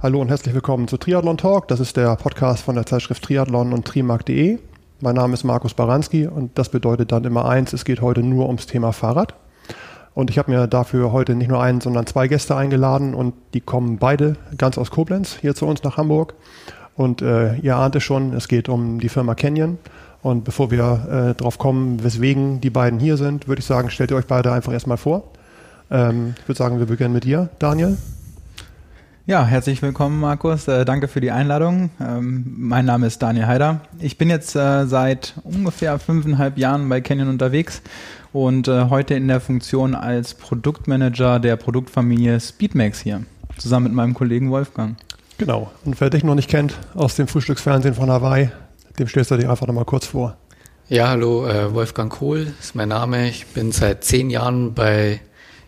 Hallo und herzlich willkommen zu Triathlon Talk. Das ist der Podcast von der Zeitschrift Triathlon und Trimark.de. Mein Name ist Markus Baranski und das bedeutet dann immer eins, es geht heute nur ums Thema Fahrrad. Und ich habe mir dafür heute nicht nur einen, sondern zwei Gäste eingeladen und die kommen beide ganz aus Koblenz hier zu uns nach Hamburg. Und äh, ihr ahnt es schon, es geht um die Firma Canyon. Und bevor wir äh, drauf kommen, weswegen die beiden hier sind, würde ich sagen, stellt ihr euch beide einfach erstmal vor. Ähm, ich würde sagen, wir beginnen mit dir, Daniel. Ja, herzlich willkommen, Markus. Äh, danke für die Einladung. Ähm, mein Name ist Daniel Heider. Ich bin jetzt äh, seit ungefähr fünfeinhalb Jahren bei Canyon unterwegs und äh, heute in der Funktion als Produktmanager der Produktfamilie Speedmax hier, zusammen mit meinem Kollegen Wolfgang. Genau. Und wer dich noch nicht kennt aus dem Frühstücksfernsehen von Hawaii, dem stellst du dich einfach nochmal kurz vor. Ja, hallo, äh, Wolfgang Kohl ist mein Name. Ich bin seit zehn Jahren bei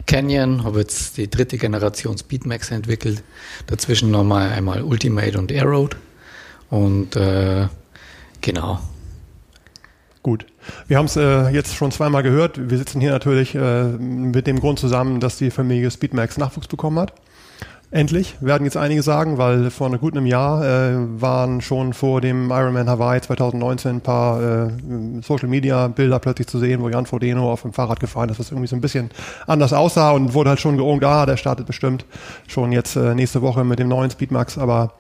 Canyon, habe jetzt die dritte Generation Speedmax entwickelt. Dazwischen nochmal einmal Ultimate und Aeroad. Und äh, genau. Gut. Wir haben es äh, jetzt schon zweimal gehört. Wir sitzen hier natürlich äh, mit dem Grund zusammen, dass die Familie Speedmax Nachwuchs bekommen hat. Endlich, werden jetzt einige sagen, weil vor einem guten Jahr äh, waren schon vor dem Ironman Hawaii 2019 ein paar äh, Social Media Bilder plötzlich zu sehen, wo Jan Frodeno auf dem Fahrrad gefahren ist, das irgendwie so ein bisschen anders aussah und wurde halt schon geungt, ah, der startet bestimmt schon jetzt äh, nächste Woche mit dem neuen Speedmax, aber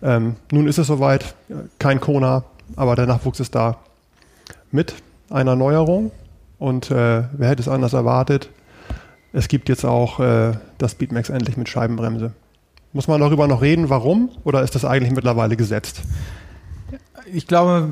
ähm, nun ist es soweit, kein Kona, aber der Nachwuchs ist da mit einer Neuerung und äh, wer hätte es anders erwartet? Es gibt jetzt auch äh, das Speedmax endlich mit Scheibenbremse. Muss man darüber noch reden, warum? Oder ist das eigentlich mittlerweile gesetzt? Ich glaube,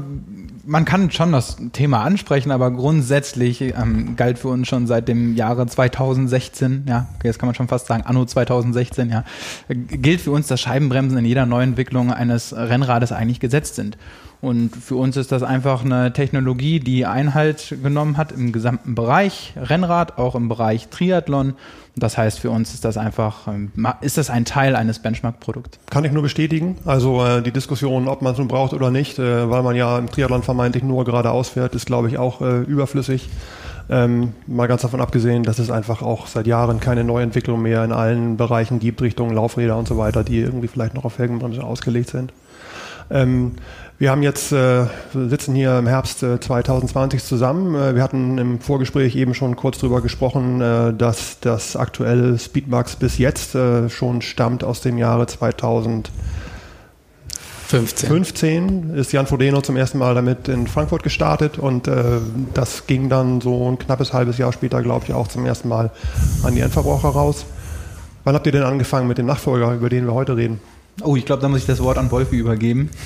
man kann schon das Thema ansprechen, aber grundsätzlich ähm, galt für uns schon seit dem Jahre 2016, ja, jetzt kann man schon fast sagen, anno 2016, ja, gilt für uns, dass Scheibenbremsen in jeder Neuentwicklung eines Rennrades eigentlich gesetzt sind. Und für uns ist das einfach eine Technologie, die Einhalt genommen hat im gesamten Bereich Rennrad, auch im Bereich Triathlon. Das heißt, für uns ist das einfach, ähm, ist das ein Teil eines Benchmark-Produkts. Kann ich nur bestätigen. Also äh, die Diskussion, ob man es nun braucht oder nicht, äh, weil man ja im Triathlon vermeintlich nur geradeaus fährt, ist, glaube ich, auch äh, überflüssig. Ähm, mal ganz davon abgesehen, dass es einfach auch seit Jahren keine Neuentwicklung mehr in allen Bereichen gibt, Richtung Laufräder und so weiter, die irgendwie vielleicht noch auf Felgenbremse ausgelegt sind. Ähm, wir haben jetzt, äh, sitzen hier im Herbst äh, 2020 zusammen. Äh, wir hatten im Vorgespräch eben schon kurz darüber gesprochen, äh, dass das aktuelle Speedmax bis jetzt äh, schon stammt aus dem Jahre 2015. 15 ist Jan Frodeno zum ersten Mal damit in Frankfurt gestartet und äh, das ging dann so ein knappes halbes Jahr später, glaube ich, auch zum ersten Mal an die Endverbraucher raus. Wann habt ihr denn angefangen mit dem Nachfolger, über den wir heute reden? Oh, ich glaube, da muss ich das Wort an Wolfi übergeben.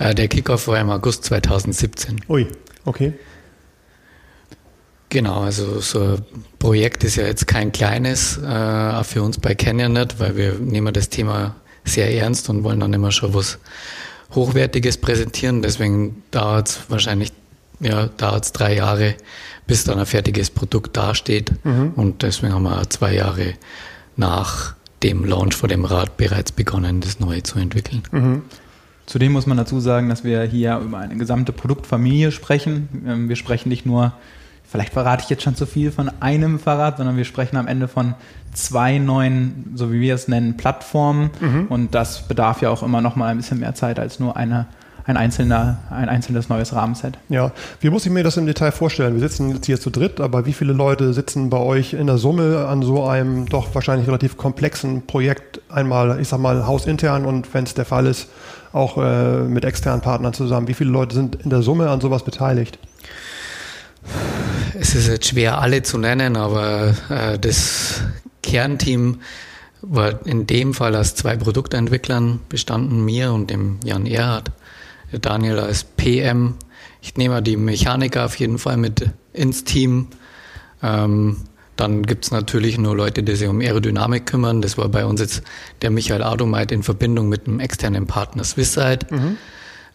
Äh, der Kickoff war im August 2017. Ui, okay. Genau, also so ein Projekt ist ja jetzt kein kleines, äh, auch für uns bei Canyon nicht, weil wir nehmen das Thema sehr ernst und wollen dann immer schon was Hochwertiges präsentieren. Deswegen dauert es wahrscheinlich, ja, dauert es drei Jahre, bis dann ein fertiges Produkt dasteht. Mhm. Und deswegen haben wir zwei Jahre nach dem Launch vor dem Rad bereits begonnen, das Neue zu entwickeln. Mhm. Zudem muss man dazu sagen, dass wir hier über eine gesamte Produktfamilie sprechen. Ähm, wir sprechen nicht nur, vielleicht verrate ich jetzt schon zu viel von einem Fahrrad, sondern wir sprechen am Ende von zwei neuen, so wie wir es nennen, Plattformen. Mhm. Und das bedarf ja auch immer noch mal ein bisschen mehr Zeit als nur eine ein, einzelner, ein einzelnes neues Rahmenset. Ja, wie muss ich mir das im Detail vorstellen? Wir sitzen jetzt hier zu dritt, aber wie viele Leute sitzen bei euch in der Summe an so einem doch wahrscheinlich relativ komplexen Projekt? Einmal, ich sag mal, hausintern und wenn es der Fall ist, auch äh, mit externen Partnern zusammen. Wie viele Leute sind in der Summe an sowas beteiligt? Es ist jetzt schwer, alle zu nennen, aber äh, das Kernteam war in dem Fall aus zwei Produktentwicklern bestanden, mir und dem Jan Erhard. Daniel als PM. Ich nehme die Mechaniker auf jeden Fall mit ins Team. Ähm, dann gibt es natürlich nur Leute, die sich um Aerodynamik kümmern. Das war bei uns jetzt der Michael Adomeit in Verbindung mit einem externen Partner Swisside. Mhm.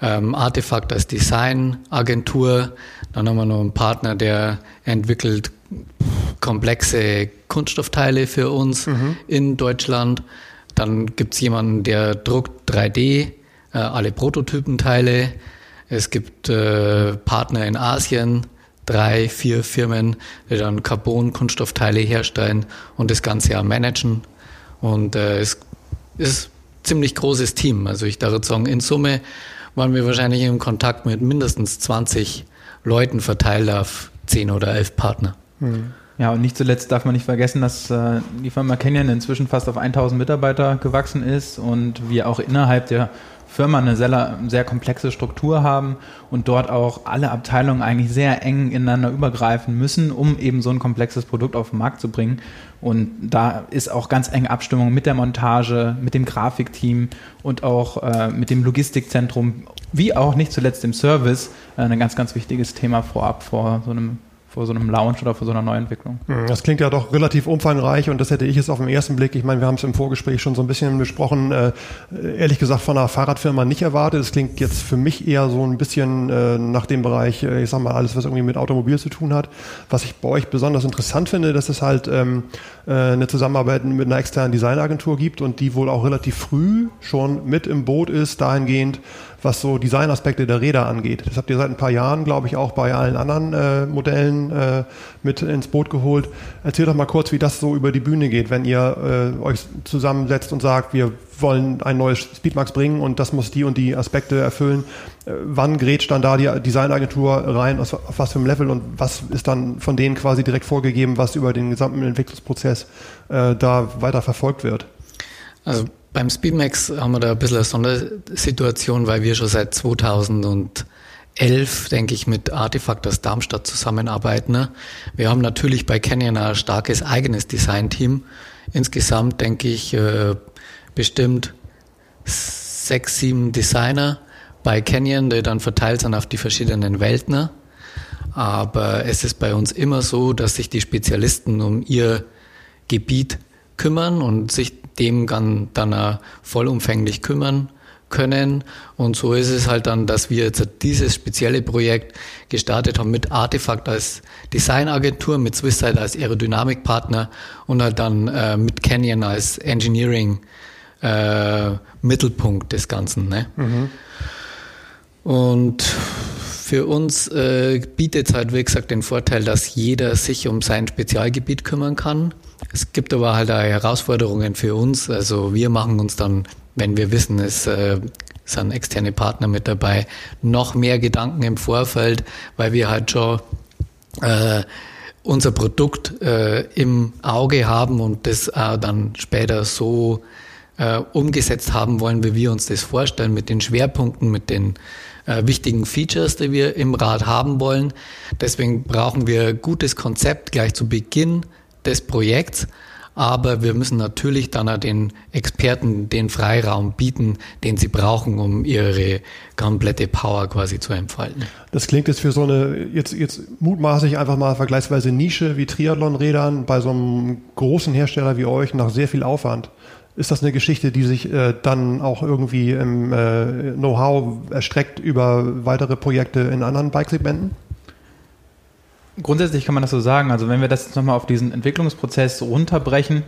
Ähm, Artefakt als Designagentur. Dann haben wir noch einen Partner, der entwickelt komplexe Kunststoffteile für uns mhm. in Deutschland. Dann gibt es jemanden, der druckt 3D äh, alle Prototypenteile. Es gibt äh, Partner in Asien, drei, vier Firmen, die dann Carbon-Kunststoffteile herstellen und das Ganze ja managen. Und äh, es ist ziemlich großes Team. Also ich darf sagen, in Summe waren wir wahrscheinlich im Kontakt mit mindestens 20 Leuten verteilt auf 10 oder 11 Partner. Mhm. Ja, und nicht zuletzt darf man nicht vergessen, dass äh, die Firma Canyon inzwischen fast auf 1000 Mitarbeiter gewachsen ist und wir auch innerhalb der Firma eine sehr, sehr komplexe Struktur haben und dort auch alle Abteilungen eigentlich sehr eng ineinander übergreifen müssen, um eben so ein komplexes Produkt auf den Markt zu bringen. Und da ist auch ganz enge Abstimmung mit der Montage, mit dem Grafikteam und auch äh, mit dem Logistikzentrum, wie auch nicht zuletzt im Service, äh, ein ganz, ganz wichtiges Thema vorab vor so einem vor so einem Launch oder vor so einer Neuentwicklung. Hm, das klingt ja doch relativ umfangreich und das hätte ich jetzt auf den ersten Blick, ich meine, wir haben es im Vorgespräch schon so ein bisschen besprochen, äh, ehrlich gesagt von einer Fahrradfirma nicht erwartet. Es klingt jetzt für mich eher so ein bisschen äh, nach dem Bereich, äh, ich sag mal, alles, was irgendwie mit Automobil zu tun hat. Was ich bei euch besonders interessant finde, dass es halt ähm, äh, eine Zusammenarbeit mit einer externen Designagentur gibt und die wohl auch relativ früh schon mit im Boot ist, dahingehend, was so Designaspekte der Räder angeht. Das habt ihr seit ein paar Jahren, glaube ich, auch bei allen anderen äh, Modellen äh, mit ins Boot geholt. Erzähl doch mal kurz, wie das so über die Bühne geht, wenn ihr äh, euch zusammensetzt und sagt, wir wollen ein neues Speedmax bringen und das muss die und die Aspekte erfüllen. Äh, wann grätscht dann da die Designagentur rein, auf, auf was für einem Level und was ist dann von denen quasi direkt vorgegeben, was über den gesamten Entwicklungsprozess äh, da weiter verfolgt wird? Also beim Speedmax haben wir da ein bisschen eine Sondersituation, weil wir schon seit 2011, denke ich, mit Artefakt aus Darmstadt zusammenarbeiten. Wir haben natürlich bei Canyon ein starkes eigenes Designteam. Insgesamt, denke ich, äh, bestimmt sechs, sieben Designer bei Canyon, die dann verteilt sind auf die verschiedenen Welten. Aber es ist bei uns immer so, dass sich die Spezialisten um ihr Gebiet kümmern und sich dem dann, dann vollumfänglich kümmern können. Und so ist es halt dann, dass wir jetzt dieses spezielle Projekt gestartet haben mit Artefakt als Designagentur, mit Swisside als Aerodynamikpartner und halt dann äh, mit Canyon als Engineering äh, Mittelpunkt des Ganzen. Ne? Mhm. Und für uns äh, bietet es halt, wie gesagt, den Vorteil, dass jeder sich um sein Spezialgebiet kümmern kann. Es gibt aber halt auch Herausforderungen für uns. Also wir machen uns dann, wenn wir wissen, es äh, sind externe Partner mit dabei, noch mehr Gedanken im Vorfeld, weil wir halt schon äh, unser Produkt äh, im Auge haben und das auch dann später so äh, umgesetzt haben wollen, wie wir uns das vorstellen, mit den Schwerpunkten, mit den äh, wichtigen Features, die wir im Rad haben wollen. Deswegen brauchen wir gutes Konzept gleich zu Beginn des Projekts. Aber wir müssen natürlich dann den Experten den Freiraum bieten, den sie brauchen, um ihre komplette Power quasi zu entfalten. Das klingt jetzt für so eine, jetzt, jetzt mutmaßlich einfach mal vergleichsweise Nische wie Triathlon-Rädern bei so einem großen Hersteller wie euch nach sehr viel Aufwand. Ist das eine Geschichte, die sich äh, dann auch irgendwie im äh, Know-how erstreckt über weitere Projekte in anderen Bikesegmenten? Grundsätzlich kann man das so sagen. Also wenn wir das jetzt nochmal auf diesen Entwicklungsprozess runterbrechen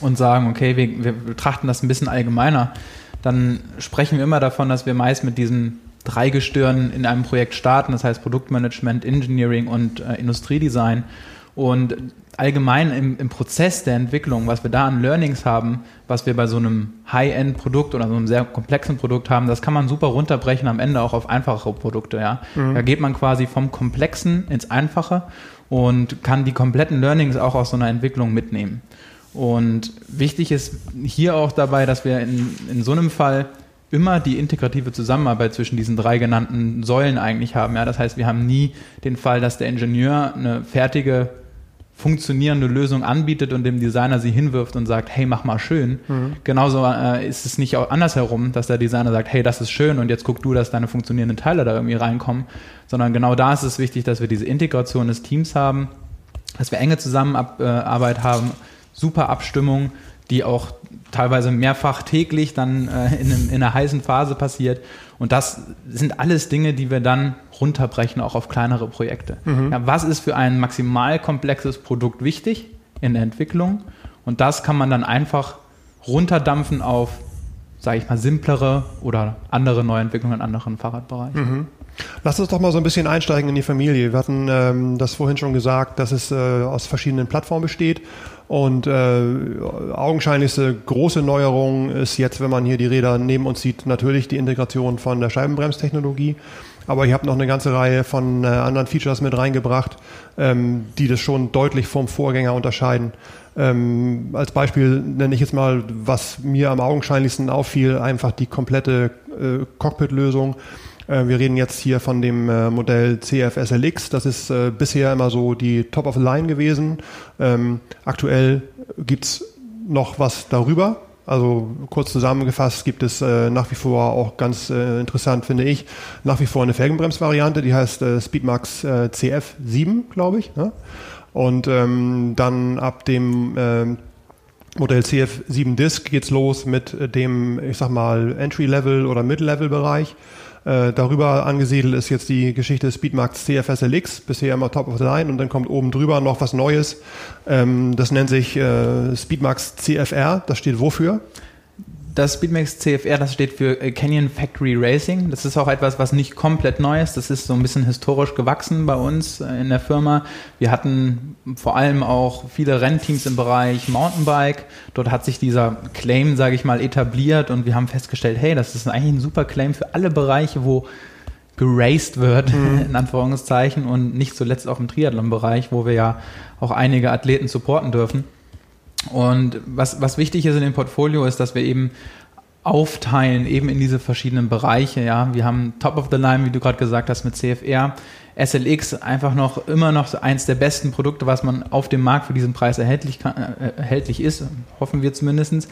und sagen, okay, wir, wir betrachten das ein bisschen allgemeiner, dann sprechen wir immer davon, dass wir meist mit diesen drei Gestirnen in einem Projekt starten, das heißt Produktmanagement, Engineering und äh, Industriedesign. Und allgemein im, im, Prozess der Entwicklung, was wir da an Learnings haben, was wir bei so einem High-End-Produkt oder so einem sehr komplexen Produkt haben, das kann man super runterbrechen am Ende auch auf einfachere Produkte. Ja? Mhm. Da geht man quasi vom Komplexen ins Einfache und kann die kompletten Learnings auch aus so einer Entwicklung mitnehmen. Und wichtig ist hier auch dabei, dass wir in, in so einem Fall immer die integrative Zusammenarbeit zwischen diesen drei genannten Säulen eigentlich haben. Ja, das heißt, wir haben nie den Fall, dass der Ingenieur eine fertige funktionierende Lösung anbietet und dem Designer sie hinwirft und sagt, hey, mach mal schön. Mhm. Genauso äh, ist es nicht auch andersherum, dass der Designer sagt, hey, das ist schön und jetzt guck du, dass deine funktionierenden Teile da irgendwie reinkommen, sondern genau da ist es wichtig, dass wir diese Integration des Teams haben, dass wir enge Zusammenarbeit haben, super Abstimmung, die auch teilweise mehrfach täglich dann äh, in, in einer heißen Phase passiert. Und das sind alles Dinge, die wir dann runterbrechen, auch auf kleinere Projekte. Mhm. Ja, was ist für ein maximal komplexes Produkt wichtig in der Entwicklung? Und das kann man dann einfach runterdampfen auf, sage ich mal, simplere oder andere Neuentwicklungen in anderen Fahrradbereichen. Mhm. Lass uns doch mal so ein bisschen einsteigen in die Familie. Wir hatten ähm, das vorhin schon gesagt, dass es äh, aus verschiedenen Plattformen besteht. Und äh, augenscheinlichste große Neuerung ist jetzt, wenn man hier die Räder neben uns sieht, natürlich die Integration von der Scheibenbremstechnologie. Aber ihr habt noch eine ganze Reihe von äh, anderen Features mit reingebracht, ähm, die das schon deutlich vom Vorgänger unterscheiden. Ähm, als Beispiel nenne ich jetzt mal, was mir am augenscheinlichsten auffiel, einfach die komplette äh, Cockpit-Lösung. Äh, wir reden jetzt hier von dem äh, Modell CFSLX. Das ist äh, bisher immer so die Top of the Line gewesen. Ähm, aktuell gibt's noch was darüber. Also kurz zusammengefasst gibt es nach wie vor auch ganz interessant, finde ich, nach wie vor eine Felgenbremsvariante, die heißt Speedmax äh, CF7, glaube ich. Ne? Und ähm, dann ab dem ähm, Modell CF7 Disc geht's los mit dem, ich sag mal, Entry-Level oder Mid-Level-Bereich. Äh, darüber angesiedelt ist jetzt die Geschichte Speedmax CFSLX, bisher immer Top of the Line und dann kommt oben drüber noch was Neues. Ähm, das nennt sich äh, Speedmax CFR. Das steht wofür? Das Speedmax CFR, das steht für äh, Canyon Factory Racing. Das ist auch etwas, was nicht komplett neu ist. Das ist so ein bisschen historisch gewachsen bei uns äh, in der Firma. Wir hatten vor allem auch viele Rennteams im Bereich Mountainbike. Dort hat sich dieser Claim, sage ich mal, etabliert und wir haben festgestellt, hey, das ist eigentlich ein super Claim für alle Bereiche, wo geraced wird, mhm. in Anführungszeichen, und nicht zuletzt auch im Triathlon-Bereich, wo wir ja auch einige Athleten supporten dürfen. Und was, was wichtig ist in dem Portfolio ist, dass wir eben aufteilen, eben in diese verschiedenen Bereiche. Ja, wir haben Top of the Line, wie du gerade gesagt hast, mit CFR. SLX einfach noch immer noch eins der besten Produkte, was man auf dem Markt für diesen Preis erhältlich, kann, äh, erhältlich ist, hoffen wir zumindest.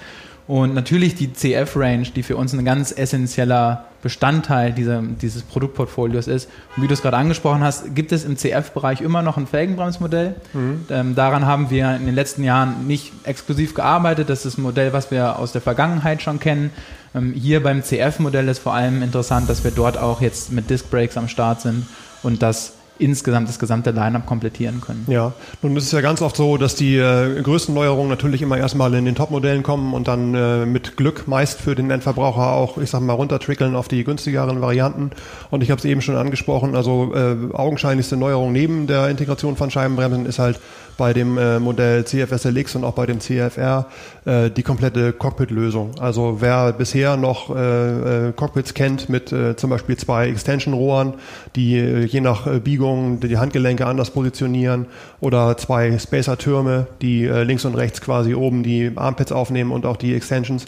Und natürlich die CF-Range, die für uns ein ganz essentieller Bestandteil dieser, dieses Produktportfolios ist. Und wie du es gerade angesprochen hast, gibt es im CF-Bereich immer noch ein Felgenbremsmodell. Mhm. Ähm, daran haben wir in den letzten Jahren nicht exklusiv gearbeitet. Das ist ein Modell, was wir aus der Vergangenheit schon kennen. Ähm, hier beim CF-Modell ist vor allem interessant, dass wir dort auch jetzt mit Disc Brakes am Start sind und das insgesamt das gesamte Line-up komplettieren können. Ja, nun ist es ja ganz oft so, dass die äh, größten Neuerungen natürlich immer erstmal in den Top-Modellen kommen und dann äh, mit Glück meist für den Endverbraucher auch, ich sag mal, runtertrickeln auf die günstigeren Varianten. Und ich habe es eben schon angesprochen, also äh, augenscheinlichste Neuerung neben der Integration von Scheibenbremsen ist halt bei dem äh, Modell CFSLX und auch bei dem CFR äh, die komplette Cockpit-Lösung. Also wer bisher noch äh, äh, Cockpits kennt mit äh, zum Beispiel zwei Extension-Rohren, die äh, je nach äh, Biegung die Handgelenke anders positionieren oder zwei Spacer-Türme, die äh, links und rechts quasi oben die Armpads aufnehmen und auch die Extensions,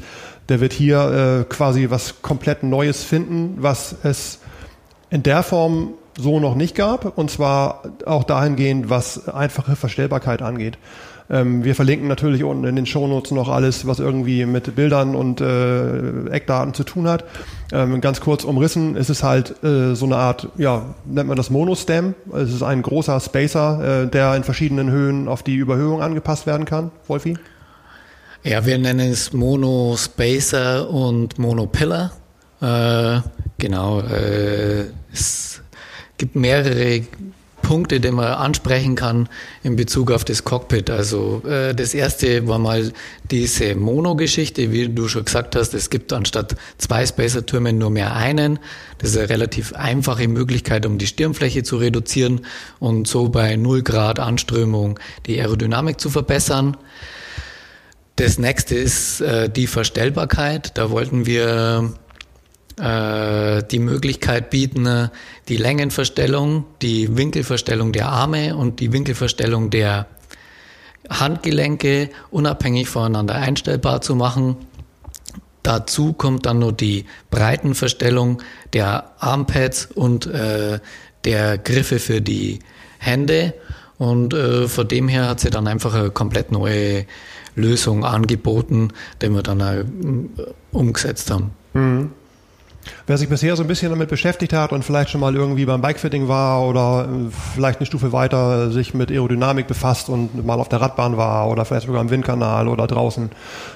der wird hier äh, quasi was komplett Neues finden, was es in der Form so noch nicht gab. Und zwar auch dahingehend, was einfache Verstellbarkeit angeht. Ähm, wir verlinken natürlich unten in den Shownotes noch alles, was irgendwie mit Bildern und äh, Eckdaten zu tun hat. Ähm, ganz kurz umrissen ist es halt äh, so eine Art, ja, nennt man das Monostem. Es ist ein großer Spacer, äh, der in verschiedenen Höhen auf die Überhöhung angepasst werden kann. Wolfi? Ja, wir nennen es Mono Spacer und Mono Pillar. Äh, genau, äh, es gibt mehrere Punkte, die man ansprechen kann in Bezug auf das Cockpit. Also äh, das erste war mal diese Mono-Geschichte, wie du schon gesagt hast, es gibt anstatt zwei Spacer-Türmen nur mehr einen. Das ist eine relativ einfache Möglichkeit, um die Stirnfläche zu reduzieren und so bei 0 Grad Anströmung die Aerodynamik zu verbessern. Das nächste ist äh, die Verstellbarkeit. Da wollten wir äh, die Möglichkeit bieten, äh, die Längenverstellung, die Winkelverstellung der Arme und die Winkelverstellung der Handgelenke unabhängig voneinander einstellbar zu machen. Dazu kommt dann nur die Breitenverstellung der Armpads und äh, der Griffe für die Hände. Und äh, von dem her hat sie dann einfach eine komplett neue Lösung angeboten, die wir dann äh, umgesetzt haben. Mhm. Wer sich bisher so ein bisschen damit beschäftigt hat und vielleicht schon mal irgendwie beim Bikefitting war oder äh, vielleicht eine Stufe weiter sich mit Aerodynamik befasst und mal auf der Radbahn war oder vielleicht sogar im Windkanal oder draußen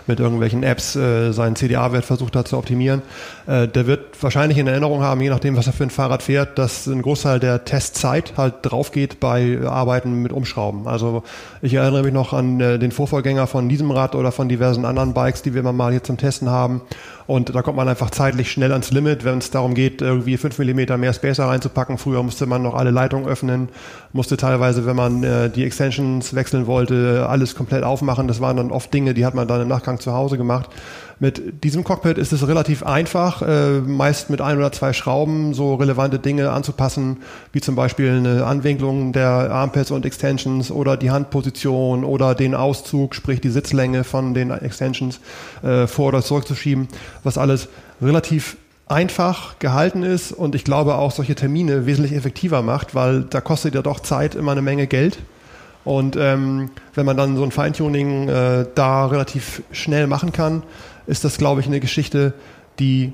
mit irgendwelchen Apps äh, seinen CDA-Wert versucht hat zu optimieren, äh, der wird wahrscheinlich in Erinnerung haben, je nachdem, was er für ein Fahrrad fährt, dass ein Großteil der Testzeit halt drauf geht bei Arbeiten mit Umschrauben. Also ich erinnere mich noch an äh, den Vorvorgänger von diesem Rad oder von diversen anderen Bikes, die wir mal hier zum Testen haben Und da kommt man einfach zeitlich schnell ans Limit, wenn es darum geht, irgendwie 5 mm mehr Spacer reinzupacken. Früher musste man noch alle Leitungen öffnen, musste teilweise, wenn man äh, die Extensions wechseln wollte, alles komplett aufmachen. Das waren dann oft Dinge, die hat man dann im Nachgang zu Hause gemacht. Mit diesem Cockpit ist es relativ einfach, äh, meist mit ein oder zwei Schrauben so relevante Dinge anzupassen, wie zum Beispiel eine Anwinklung der Armpads und Extensions oder die Handposition oder den Auszug, sprich die Sitzlänge von den Extensions äh, vor oder zurückzuschieben, was alles relativ einfach gehalten ist und ich glaube auch solche Termine wesentlich effektiver macht, weil da kostet ja doch Zeit immer eine Menge Geld. Und ähm, wenn man dann so ein Feintuning äh, da relativ schnell machen kann, ist das, glaube ich, eine Geschichte, die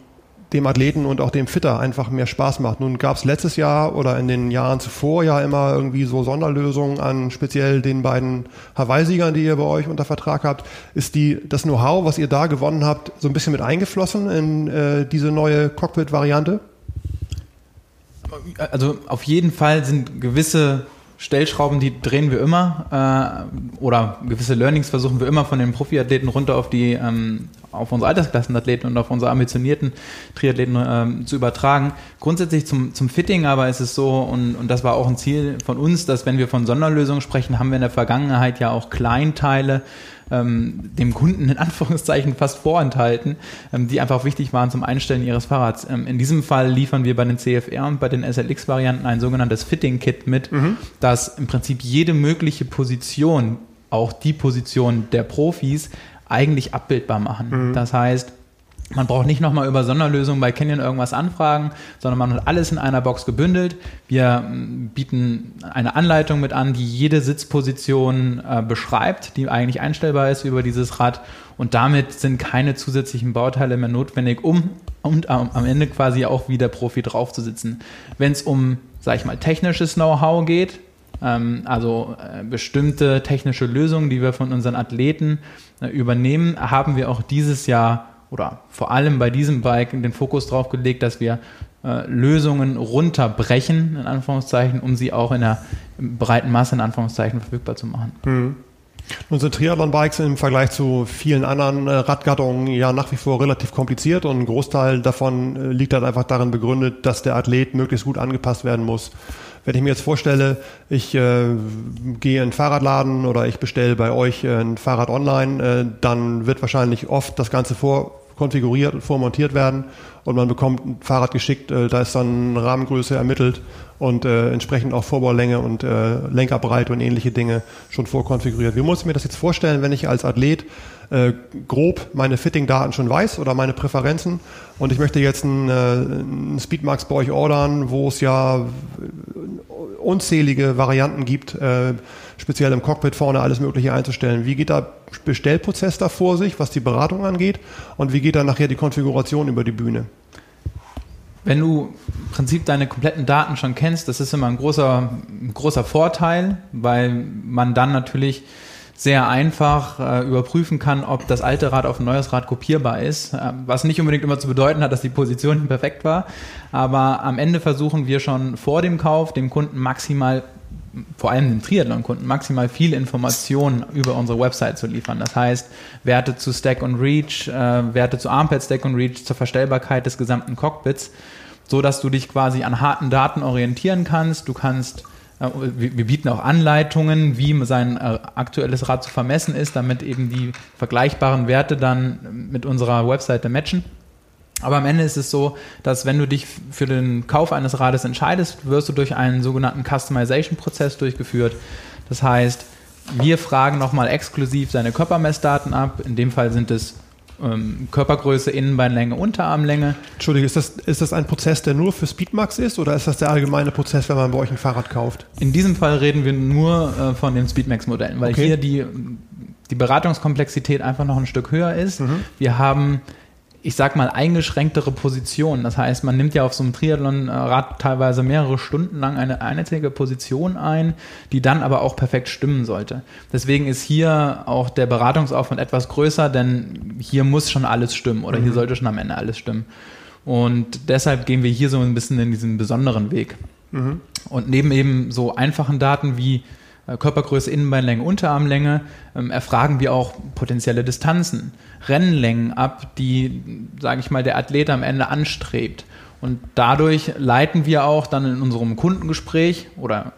dem Athleten und auch dem Fitter einfach mehr Spaß macht. Nun gab es letztes Jahr oder in den Jahren zuvor ja immer irgendwie so Sonderlösungen an speziell den beiden Hawaii-Siegern, die ihr bei euch unter Vertrag habt. Ist die, das Know-how, was ihr da gewonnen habt, so ein bisschen mit eingeflossen in äh, diese neue Cockpit-Variante? Also auf jeden Fall sind gewisse Stellschrauben, die drehen wir immer äh, oder gewisse Learnings versuchen wir immer von den Profiathleten runter auf die ähm, auf unsere Altersklassenathleten und auf unsere ambitionierten Triathleten ähm, zu übertragen. Grundsätzlich zum, zum Fitting aber ist es so, und, und das war auch ein Ziel von uns, dass wenn wir von Sonderlösungen sprechen, haben wir in der Vergangenheit ja auch Kleinteile ähm, dem Kunden in Anführungszeichen fast vorenthalten, ähm, die einfach wichtig waren zum Einstellen ihres Fahrrads. Ähm, in diesem Fall liefern wir bei den CFR und bei den SLX-Varianten ein sogenanntes Fitting-Kit mit, mhm. das im Prinzip jede mögliche Position, auch die Position der Profis, eigentlich abbildbar machen. Mhm. Das heißt, man braucht nicht nochmal über Sonderlösungen bei Canyon irgendwas anfragen, sondern man hat alles in einer Box gebündelt. Wir mm, bieten eine Anleitung mit an, die jede Sitzposition äh, beschreibt, die eigentlich einstellbar ist über dieses Rad. Und damit sind keine zusätzlichen Bauteile mehr notwendig, um und am Ende quasi auch wie der Profi drauf zu sitzen. Wenn es um, sag ich mal, technisches Know-how geht, ähm, also äh, bestimmte technische Lösungen, die wir von unseren Athleten äh, übernehmen, haben wir auch dieses Jahr oder vor allem bei diesem Bike den Fokus drauf gelegt, dass wir äh, Lösungen runterbrechen, in Anführungszeichen, um sie auch in der breiten Masse, in Anführungszeichen, verfügbar zu machen. Mhm. Nun sind Triathlon-Bikes im Vergleich zu vielen anderen äh, Radgattungen ja nach wie vor relativ kompliziert und ein Großteil davon äh, liegt halt einfach darin begründet, dass der Athlet möglichst gut angepasst werden muss. Wenn ich mir jetzt vorstelle, ich äh, gehe in einen Fahrradladen oder ich bestelle bei euch äh, ein Fahrrad online, äh, dann wird wahrscheinlich oft das Ganze vor konfiguriert und vormontiert werden und man bekommt ein Fahrrad geschickt, äh, da ist dann Rahmengröße ermittelt und äh, entsprechend auch Vorbaulänge und äh, Lenkerbreite und ähnliche Dinge schon vorkonfiguriert. Wie muss ich mir das jetzt vorstellen, wenn ich als Athlet äh, grob meine Fitting-Daten schon weiß oder meine Präferenzen und ich möchte jetzt einen, äh, Speedmax bei euch ordern, wo es ja unzählige Varianten gibt, äh, speziell im Cockpit vorne alles Mögliche einzustellen. Wie geht der Bestellprozess da vor sich, was die Beratung angeht? Und wie geht dann nachher die Konfiguration über die Bühne? Wenn du im Prinzip deine kompletten Daten schon kennst, das ist immer ein großer, ein großer Vorteil, weil man dann natürlich sehr einfach äh, überprüfen kann, ob das alte Rad auf ein neues Rad kopierbar ist, äh, was nicht unbedingt immer zu bedeuten hat, dass die Position perfekt war, aber am Ende versuchen wir schon vor dem Kauf dem Kunden maximal vor allem dem Triathlon-Kunden maximal viel Informationen über unsere Website zu liefern. Das heißt, Werte zu Stack und Reach, äh, Werte zu Armpad Stack und Reach, zur Verstellbarkeit des gesamten Cockpits, so dass du dich quasi an harten Daten orientieren kannst. Du kannst wir bieten auch Anleitungen, wie sein äh, aktuelles Rad zu vermessen ist, damit eben die vergleichbaren Werte dann mit unserer Webseite matchen. Aber am Ende ist es so, dass wenn du dich für den Kauf eines Rades entscheidest, wirst du durch einen sogenannten Customization-Prozess durchgeführt. Das heißt, wir fragen nochmal exklusiv seine Körpermessdaten ab. In dem Fall sind es ähm, Körpergröße, Innenbeinlänge, Unterarmlänge. Entschuldige, ist das, ist das ein Prozess, der nur für Speedmax ist oder ist das der allgemeine Prozess, wenn man bei euch ein Fahrrad kauft? In diesem Fall reden wir nur äh, von den Speedmax-Modellen, weil okay. hier die, die Beratungskomplexität einfach noch ein Stück höher ist. Mhm. Wir haben ich sag mal, eingeschränktere Position. Das heißt, man nimmt ja auf so einem Triathlon-Rad teilweise mehrere Stunden lang eine einzige Position ein, die dann aber auch perfekt stimmen sollte. Deswegen ist hier auch der Beratungsaufwand etwas größer, denn hier muss schon alles stimmen oder mhm. hier sollte schon am Ende alles stimmen. Und deshalb gehen wir hier so ein bisschen in diesen besonderen Weg. Mhm. Und neben eben so einfachen Daten wie Körpergröße, Innenbeinlänge, Unterarmlänge, ähm, erfragen wir auch potenzielle Distanzen, Rennlängen ab, die, sage ich mal, der Athlet am Ende anstrebt. Und dadurch leiten wir auch dann in unserem Kundengespräch oder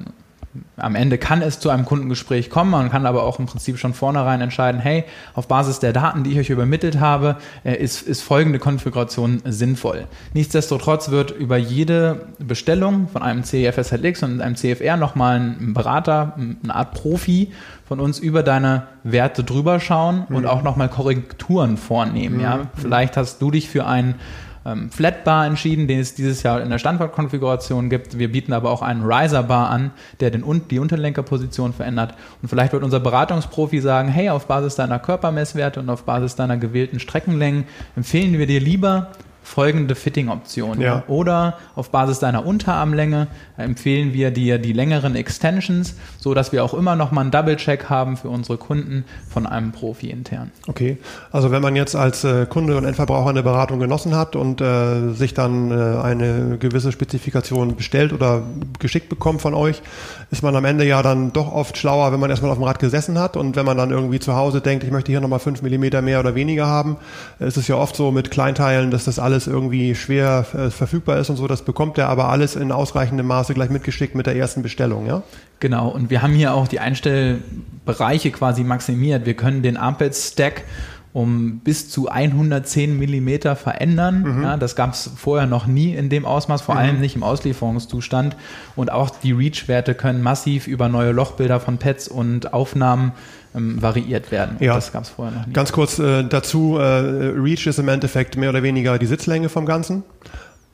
am Ende kann es zu einem Kundengespräch kommen, man kann aber auch im Prinzip schon vornherein entscheiden, hey, auf Basis der Daten, die ich euch übermittelt habe, äh, ist, ist folgende Konfiguration sinnvoll. Nichtsdestotrotz wird über jede Bestellung von einem CFSLX und einem CFR nochmal ein Berater, eine Art Profi von uns über deine Werte drüber schauen und mhm. auch nochmal Korrekturen vornehmen. Mhm. Ja? Vielleicht hast du dich für einen ähm, Flatbar entschieden, den es dieses Jahr in der Standortkonfiguration gibt. Wir bieten aber auch einen Riser Bar an, der den, die Unterlenkerposition verändert. Und vielleicht wird unser Beratungsprofi sagen, hey, auf Basis deiner Körpermesswerte und auf Basis deiner gewählten Streckenlängen empfehlen wir dir lieber folgende Fitting-Option. Ja. Oder auf Basis deiner Unterarmlänge empfehlen wir dir die längeren Extensions, so dass wir auch immer noch mal einen Double-Check haben für unsere Kunden von einem Profi intern. Okay, also wenn man jetzt als äh, Kunde und Endverbraucher eine Beratung genossen hat und äh, sich dann äh, eine gewisse Spezifikation bestellt oder geschickt bekommt von euch, ist man am Ende ja dann doch oft schlauer, wenn man erstmal auf dem Rad gesessen hat und wenn man dann irgendwie zu Hause denkt, ich möchte hier nochmal fünf Millimeter mehr oder weniger haben. Es ist ja oft so mit Kleinteilen, dass das alles irgendwie schwer äh, verfügbar ist und so. Das bekommt er aber alles in ausreichendem Maße gleich mitgeschickt mit der ersten Bestellung, ja? Genau. Und wir haben hier auch die Einstellbereiche quasi maximiert. Wir können den Armpad-Stack um bis zu 110 Millimeter verändern. Mhm. Ja, das gab es vorher noch nie in dem Ausmaß, vor mhm. allem nicht im Auslieferungszustand. Und auch die Reach-Werte können massiv über neue Lochbilder von Pads und Aufnahmen ähm, variiert werden. Ja. Das gab es vorher noch nie. Ganz kurz äh, dazu, äh, Reach ist im Endeffekt mehr oder weniger die Sitzlänge vom Ganzen.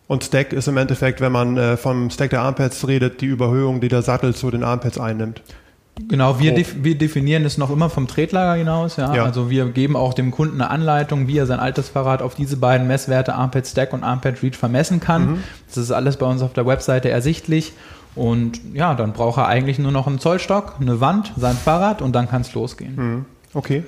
Und Stack ist im Endeffekt, wenn man äh, vom Stack der Armpads redet, die Überhöhung, die der Sattel zu den Armpads einnimmt. Genau, wir, def wir definieren es noch immer vom Tretlager hinaus. Ja? ja? Also wir geben auch dem Kunden eine Anleitung, wie er sein altes Fahrrad auf diese beiden Messwerte Armpad Stack und Armpad Reach vermessen kann. Mhm. Das ist alles bei uns auf der Webseite ersichtlich. Und ja, dann braucht er eigentlich nur noch einen Zollstock, eine Wand, sein Fahrrad und dann kann es losgehen. Mhm. Okay.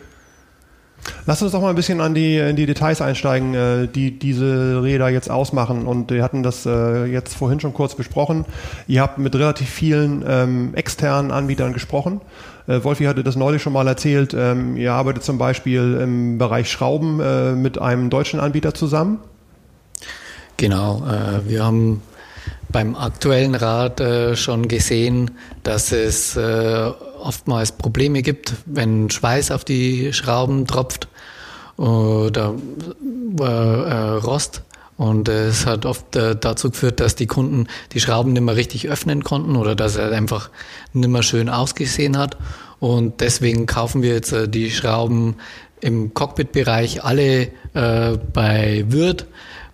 Lass uns doch mal ein bisschen an die, in die Details einsteigen, äh, die diese Räder jetzt ausmachen. Und wir hatten das äh, jetzt vorhin schon kurz besprochen. Ihr habt mit relativ vielen ähm, externen Anbietern gesprochen. Äh, Wolfi hatte das neulich schon mal erzählt. Ähm, ihr arbeitet zum Beispiel im Bereich Schrauben mit einem deutschen Anbieter zusammen. Genau, wir haben beim aktuellen Rad äh, schon gesehen, dass es äh, oftmals Probleme gibt, wenn Schweiß auf die Schrauben tropft oder äh, äh Rost. Und es hat oft äh, dazu geführt, dass die Kunden die Schrauben nicht mehr richtig öffnen konnten oder dass er einfach nicht mehr schön ausgesehen hat. Und deswegen kaufen wir jetzt äh, die Schrauben im Cockpit-Bereich alle bei Würth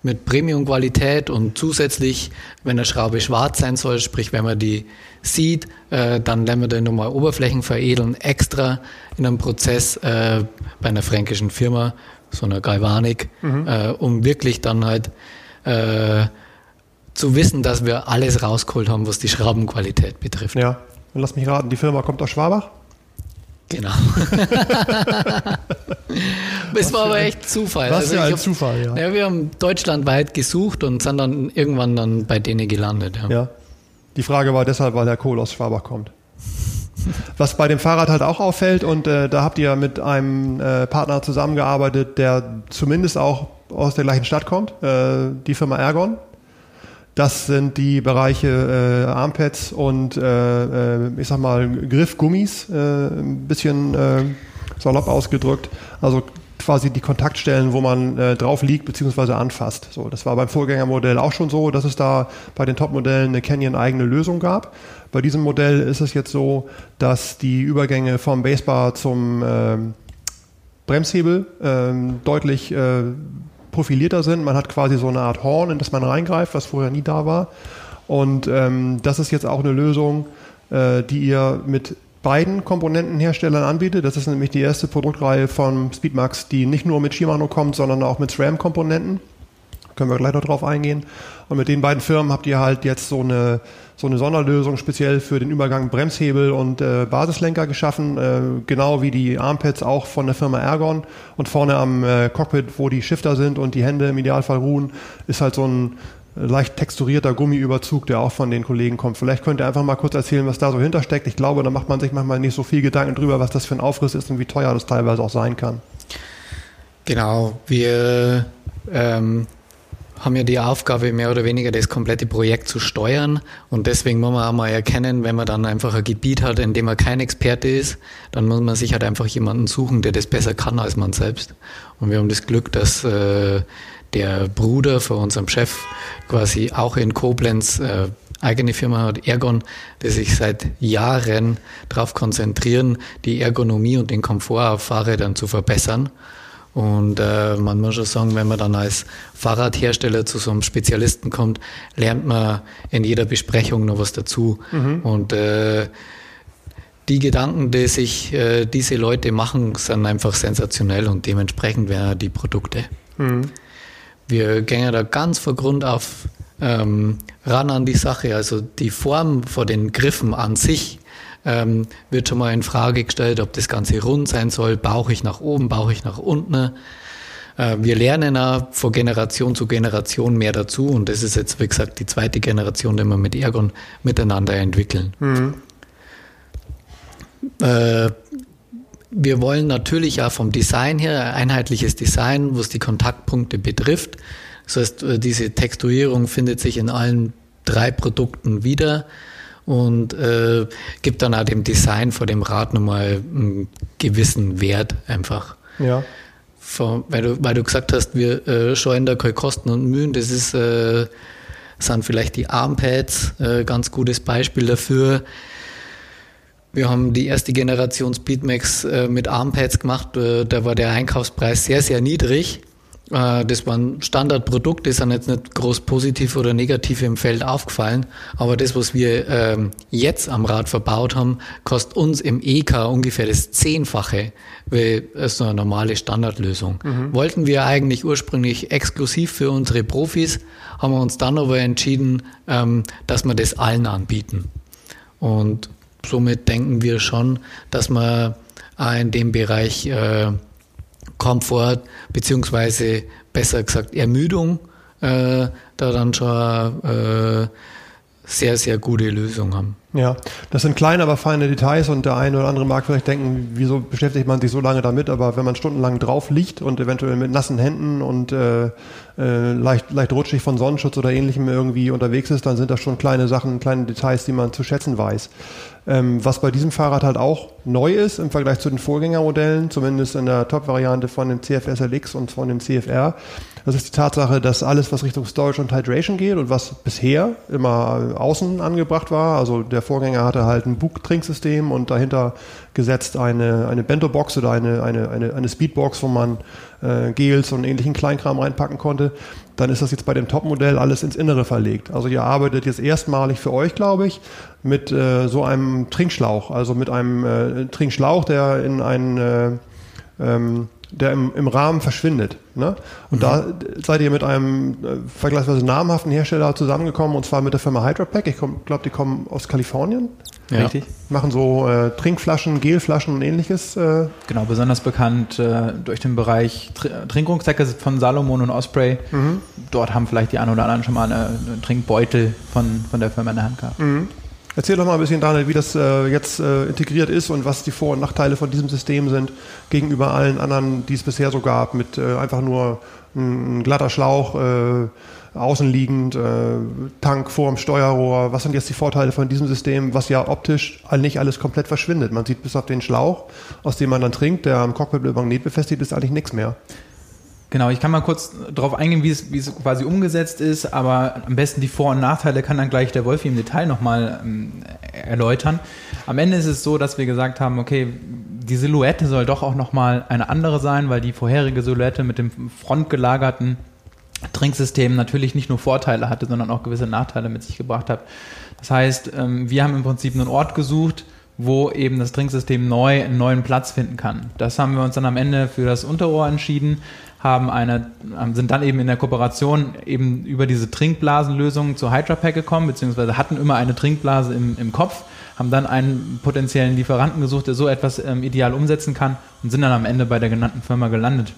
mit Premium-Qualität und zusätzlich, wenn eine Schraube schwarz sein soll, sprich wenn man die sieht, äh, dann lernen wir die nochmal Oberflächen veredeln, extra in einem Prozess äh, bei einer fränkischen Firma, so einer Galvanik, mhm. äh, um wirklich dann halt äh, zu wissen, dass wir alles rausgeholt haben, was die Schraubenqualität betrifft. Ja, und lass mich raten, die Firma kommt aus Schwabach? Genau. es war aber echt Zufall. Was also ja ein hab, Zufall, ja. ja. Wir haben deutschlandweit gesucht und sind dann irgendwann dann bei denen gelandet. Ja. ja. Die Frage war deshalb, weil der Kohl aus Schwabach kommt. Was bei dem Fahrrad halt auch auffällt, und äh, da habt ihr mit einem äh, Partner zusammengearbeitet, der zumindest auch aus der gleichen Stadt kommt, äh, die Firma Ergon. Das sind die Bereiche äh, Armpads und äh, äh, ich sag mal Griffgummis, äh, ein bisschen äh, salopp ausgedrückt. Also quasi die Kontaktstellen, wo man äh, drauf liegt bzw. anfasst. So, das war beim Vorgängermodell auch schon so, dass es da bei den Topmodellen eine Canyon eigene Lösung gab. Bei diesem Modell ist es jetzt so, dass die Übergänge vom Basebar zum äh, Bremshebel äh, deutlich äh, profilierter sind. Man hat quasi so eine Art Horn, in das man reingreift, was vorher nie da war. Und ähm, das ist jetzt auch eine Lösung, äh, die ihr mit beiden Komponentenherstellern anbietet. Das ist nämlich die erste Produktreihe von Speedmax, die nicht nur mit Shimano kommt, sondern auch mit SRAM-Komponenten. Können wir gleich noch drauf eingehen. Und mit den beiden Firmen habt ihr halt jetzt so eine, so eine Sonderlösung speziell für den Übergang Bremshebel und äh, Basislenker geschaffen, äh, genau wie die Armpads auch von der Firma Ergon. Und vorne am äh, Cockpit, wo die Shifter sind und die Hände im Idealfall ruhen, ist halt so ein leicht texturierter Gummiüberzug, der auch von den Kollegen kommt. Vielleicht könnt ihr einfach mal kurz erzählen, was da so hintersteckt. Ich glaube, da macht man sich manchmal nicht so viel Gedanken drüber, was das für ein Aufriss ist und wie teuer das teilweise auch sein kann. Genau, wir ähm, haben ja die Aufgabe, mehr oder weniger das komplette Projekt zu steuern. Und deswegen muss man auch mal erkennen, wenn man dann einfach ein Gebiet hat, in dem man kein Experte ist, dann muss man sich halt einfach jemanden suchen, der das besser kann als man selbst. Und wir haben das Glück, dass äh, der Bruder von unserem Chef quasi auch in Koblenz äh, eigene Firma hat, Ergon, der sich seit Jahren darauf konzentrieren, die Ergonomie und den Komfort auf Fahrrädern zu verbessern. Und äh, man muss schon sagen, wenn man dann als Fahrradhersteller zu so einem Spezialisten kommt, lernt man in jeder Besprechung noch was dazu. Mhm. Und äh, die Gedanken, die sich äh, diese Leute machen, sind einfach sensationell und dementsprechend werden die Produkte. Mhm. Wir gehen da ganz vor Grund auf ähm, ran an die Sache. Also die Form von den Griffen an sich ähm, wird schon mal in Frage gestellt, ob das Ganze rund sein soll. Bauche ich nach oben, bauche ich nach unten? Äh, wir lernen auch von Generation zu Generation mehr dazu und das ist jetzt, wie gesagt, die zweite Generation, die wir mit Ergon miteinander entwickeln. Mhm. Äh, wir wollen natürlich auch vom Design her ein einheitliches Design, was die Kontaktpunkte betrifft. Das heißt, äh, diese Texturierung findet sich in allen drei Produkten wieder und äh, gibt dann auch dem Design vor dem Rad nochmal einen gewissen Wert einfach. Ja. Von, weil, du, weil du gesagt hast, wir äh, scheuen da keine Kosten und Mühen, das ist, äh, sind vielleicht die Armpads, äh, ganz gutes Beispiel dafür. Wir haben die erste Generation Speedmax äh, mit Armpads gemacht. Äh, da war der Einkaufspreis sehr, sehr niedrig. Äh, das waren Standardprodukte, sind jetzt nicht groß positiv oder negativ im Feld aufgefallen. Aber das, was wir ähm, jetzt am Rad verbaut haben, kostet uns im EK ungefähr das Zehnfache wie so eine normale Standardlösung. Mhm. Wollten wir eigentlich ursprünglich exklusiv für unsere Profis, haben wir uns dann aber entschieden, ähm, dass wir das allen anbieten. Und somit denken wir schon, dass man in dem Bereich äh, Komfort beziehungsweise besser gesagt Ermüdung äh, da dann schon äh, sehr, sehr gute Lösung haben. Ja, das sind kleine, aber feine Details und der eine oder andere mag vielleicht denken, wieso beschäftigt man sich so lange damit, aber wenn man stundenlang drauf liegt und eventuell mit nassen Händen und äh, äh, leicht, leicht rutschig von Sonnenschutz oder ähnlichem irgendwie unterwegs ist, dann sind das schon kleine Sachen, kleine Details, die man zu schätzen weiß. Ähm, was bei diesem Fahrrad halt auch neu ist im Vergleich zu den Vorgängermodellen, zumindest in der Top-Variante von dem CFSLX und von dem CFR, das ist die Tatsache, dass alles, was Richtung Storage und Hydration geht und was bisher immer außen angebracht war, also der Vorgänger hatte halt ein Bug-Trinksystem und dahinter gesetzt eine, eine Bento-Box oder eine, eine, eine, eine Speedbox, wo man äh, Gels und ähnlichen Kleinkram reinpacken konnte, dann ist das jetzt bei dem Top-Modell alles ins Innere verlegt. Also ihr arbeitet jetzt erstmalig für euch, glaube ich, mit äh, so einem Trinkschlauch, also mit einem äh, Trinkschlauch, der in einen äh, ähm, der im, im Rahmen verschwindet. Ne? Und mhm. da seid ihr mit einem äh, vergleichsweise namhaften Hersteller zusammengekommen, und zwar mit der Firma Hydropack. Ich glaube, die kommen aus Kalifornien. Ja. Richtig. Machen so äh, Trinkflaschen, Gelflaschen und ähnliches. Äh. Genau, besonders bekannt äh, durch den Bereich Tr Trinkrucksäcke von Salomon und Osprey. Mhm. Dort haben vielleicht die einen oder anderen schon mal einen Trinkbeutel von, von der Firma in der Hand gehabt. Mhm. Erzähl doch mal ein bisschen, Daniel, wie das äh, jetzt äh, integriert ist und was die Vor- und Nachteile von diesem System sind gegenüber allen anderen, die es bisher so gab, mit äh, einfach nur ein, ein glatter Schlauch, äh, außenliegend, äh, Tank vor dem Steuerrohr. Was sind jetzt die Vorteile von diesem System, was ja optisch nicht alles komplett verschwindet? Man sieht bis auf den Schlauch, aus dem man dann trinkt, der am Cockpit mit Magnet befestigt ist, eigentlich nichts mehr. Genau, ich kann mal kurz darauf eingehen, wie es, wie es quasi umgesetzt ist, aber am besten die Vor- und Nachteile kann dann gleich der Wolfi im Detail nochmal ähm, erläutern. Am Ende ist es so, dass wir gesagt haben, okay, die Silhouette soll doch auch nochmal eine andere sein, weil die vorherige Silhouette mit dem frontgelagerten Trinksystem natürlich nicht nur Vorteile hatte, sondern auch gewisse Nachteile mit sich gebracht hat. Das heißt, ähm, wir haben im Prinzip einen Ort gesucht, wo eben das Trinksystem neu einen neuen Platz finden kann. Das haben wir uns dann am Ende für das Unterrohr entschieden, haben eine, sind dann eben in der Kooperation eben über diese Trinkblasenlösung zu Hydrapack gekommen, beziehungsweise hatten immer eine Trinkblase im, im Kopf, haben dann einen potenziellen Lieferanten gesucht, der so etwas ähm, ideal umsetzen kann und sind dann am Ende bei der genannten Firma gelandet.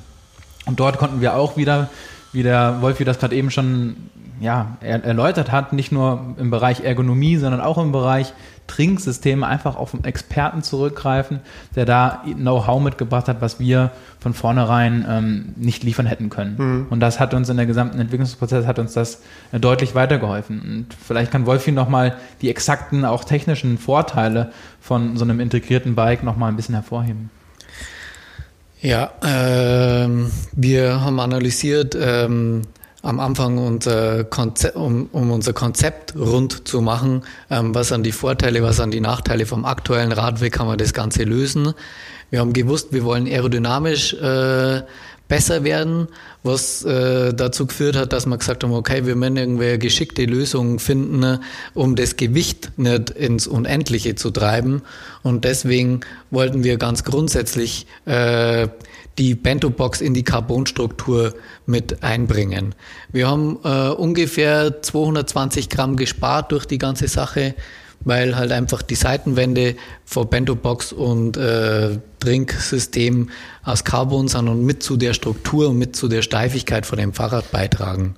Und dort konnten wir auch wieder, wie der Wolfi das gerade eben schon ja, erläutert hat, nicht nur im Bereich Ergonomie, sondern auch im Bereich Trinksysteme einfach auf einen Experten zurückgreifen, der da Know-how mitgebracht hat, was wir von vornherein ähm, nicht liefern hätten können. Mhm. Und das hat uns in der gesamten Entwicklungsprozess hat uns das äh, deutlich weitergeholfen. Und vielleicht kann Wolfi nochmal die exakten, auch technischen Vorteile von so einem integrierten Bike nochmal ein bisschen hervorheben. Ja, ähm, wir haben analysiert, ähm, am Anfang unser Konzept, um, um unser Konzept rund zu machen. Ähm, was sind die Vorteile, was sind die Nachteile vom aktuellen Radweg, kann man das Ganze lösen. Wir haben gewusst, wir wollen aerodynamisch äh, besser werden, was äh, dazu geführt hat, dass wir gesagt haben, okay, wir müssen irgendwie geschickte Lösungen finden, um das Gewicht nicht ins Unendliche zu treiben. Und deswegen wollten wir ganz grundsätzlich äh, die Bento-Box in die Carbonstruktur mit einbringen. Wir haben äh, ungefähr 220 Gramm gespart durch die ganze Sache, weil halt einfach die Seitenwände vor Bento-Box und äh, Trinksystem aus Carbon sind und mit zu der Struktur und mit zu der Steifigkeit von dem Fahrrad beitragen.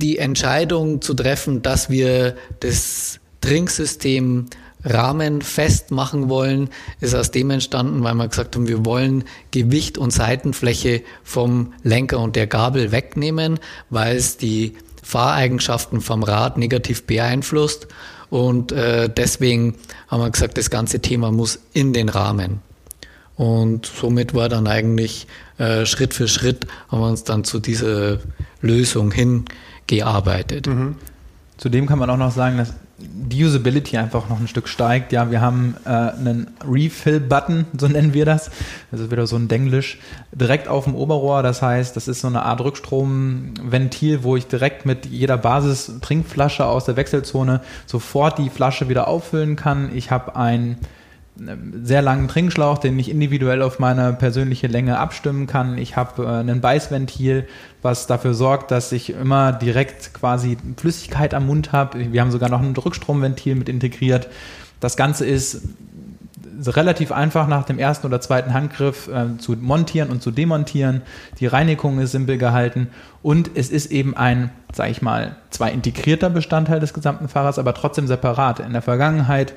Die Entscheidung zu treffen, dass wir das Trinksystem Rahmen festmachen wollen, ist aus dem entstanden, weil wir gesagt haben, wir wollen Gewicht und Seitenfläche vom Lenker und der Gabel wegnehmen, weil es die Fahreigenschaften vom Rad negativ beeinflusst. Und äh, deswegen haben wir gesagt, das ganze Thema muss in den Rahmen. Und somit war dann eigentlich äh, Schritt für Schritt haben wir uns dann zu dieser Lösung hingearbeitet. Mhm. Zudem kann man auch noch sagen, dass die Usability einfach noch ein Stück steigt. Ja, wir haben äh, einen Refill-Button, so nennen wir das. Das ist wieder so ein Denglisch, direkt auf dem Oberrohr. Das heißt, das ist so eine Art Rückstromventil, wo ich direkt mit jeder Basis-Trinkflasche aus der Wechselzone sofort die Flasche wieder auffüllen kann. Ich habe ein sehr langen Trinkschlauch, den ich individuell auf meine persönliche Länge abstimmen kann. Ich habe äh, ein Beißventil, was dafür sorgt, dass ich immer direkt quasi Flüssigkeit am Mund habe. Wir haben sogar noch ein Rückstromventil mit integriert. Das Ganze ist relativ einfach nach dem ersten oder zweiten Handgriff äh, zu montieren und zu demontieren. Die Reinigung ist simpel gehalten und es ist eben ein, sage ich mal, zwar integrierter Bestandteil des gesamten Fahrers, aber trotzdem separat. In der Vergangenheit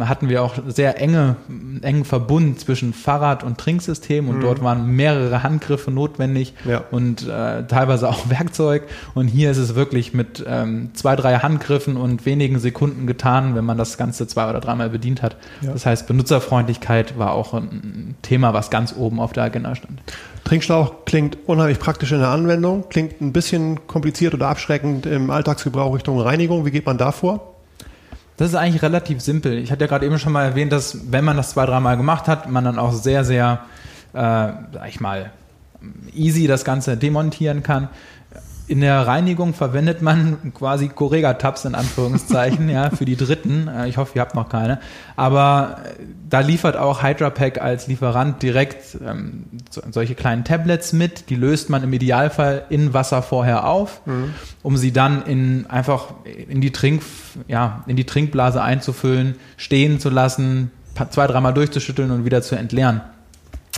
hatten wir auch sehr enge, engen Verbund zwischen Fahrrad und Trinksystem und mhm. dort waren mehrere Handgriffe notwendig ja. und äh, teilweise auch Werkzeug. Und hier ist es wirklich mit ähm, zwei, drei Handgriffen und wenigen Sekunden getan, wenn man das Ganze zwei oder dreimal bedient hat. Ja. Das heißt, Benutzerfreundlichkeit war auch ein Thema, was ganz oben auf der Agenda stand. Trinkschlauch klingt unheimlich praktisch in der Anwendung, klingt ein bisschen kompliziert oder abschreckend im Alltagsgebrauch Richtung Reinigung. Wie geht man da vor? Das ist eigentlich relativ simpel. Ich hatte ja gerade eben schon mal erwähnt, dass wenn man das zwei, dreimal gemacht hat, man dann auch sehr, sehr, äh, sag ich mal, easy das Ganze demontieren kann in der Reinigung verwendet man quasi Correga-Tabs in Anführungszeichen, ja, für die Dritten. Äh, ich hoffe, ihr habt noch keine. Aber äh, da liefert auch HydraPack als Lieferant direkt ähm, so, solche kleinen Tablets mit. Die löst man im Idealfall in Wasser vorher auf, mhm. um sie dann in einfach in die Trink, ja, in die Trinkblase einzufüllen, stehen zu lassen, zwei, dreimal durchzuschütteln und wieder zu entleeren.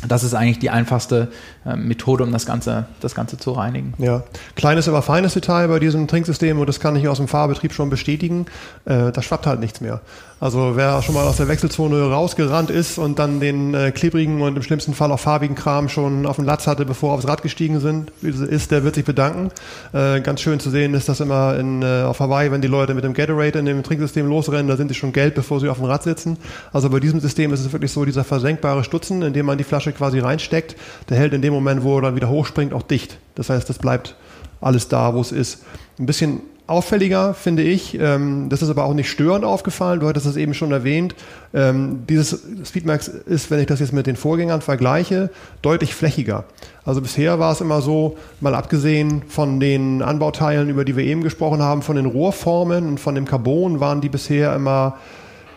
Das ist eigentlich die einfachste äh, Methode, um das Ganze, das Ganze zu reinigen. Ja, kleines, aber feines Detail bei diesem Trinksystem, und das kann ich aus dem Fahrbetrieb schon bestätigen, äh, da schwappt halt nichts mehr. Also wer schon mal aus der Wechselzone rausgerannt ist und dann den äh, klebrigen und im schlimmsten Fall auch farbigen Kram schon auf dem Latz hatte, bevor er aufs Rad gestiegen sind, ist, der wird sich bedanken. Äh, ganz schön zu sehen ist das immer in, äh, auf Hawaii, wenn die Leute mit dem Gatorade in dem Trinksystem losrennen, da sind sie schon gelb, bevor sie auf dem Rad sitzen. Also bei diesem System ist es wirklich so, dieser versenkbare Stutzen, in dem man die Flasche quasi reinsteckt, der hält in dem Moment, wo er dann wieder hochspringt, auch dicht. Das heißt, das bleibt alles da, wo es ist. Ein bisschen auffälliger, finde ich. Ähm, das ist aber auch nicht störend aufgefallen. Du hattest es eben schon erwähnt. Ähm, dieses Speedmax ist, wenn ich das jetzt mit den Vorgängern vergleiche, deutlich flächiger. Also bisher war es immer so, mal abgesehen von den Anbauteilen, über die wir eben gesprochen haben, von den Rohrformen und von dem Carbon, waren die bisher immer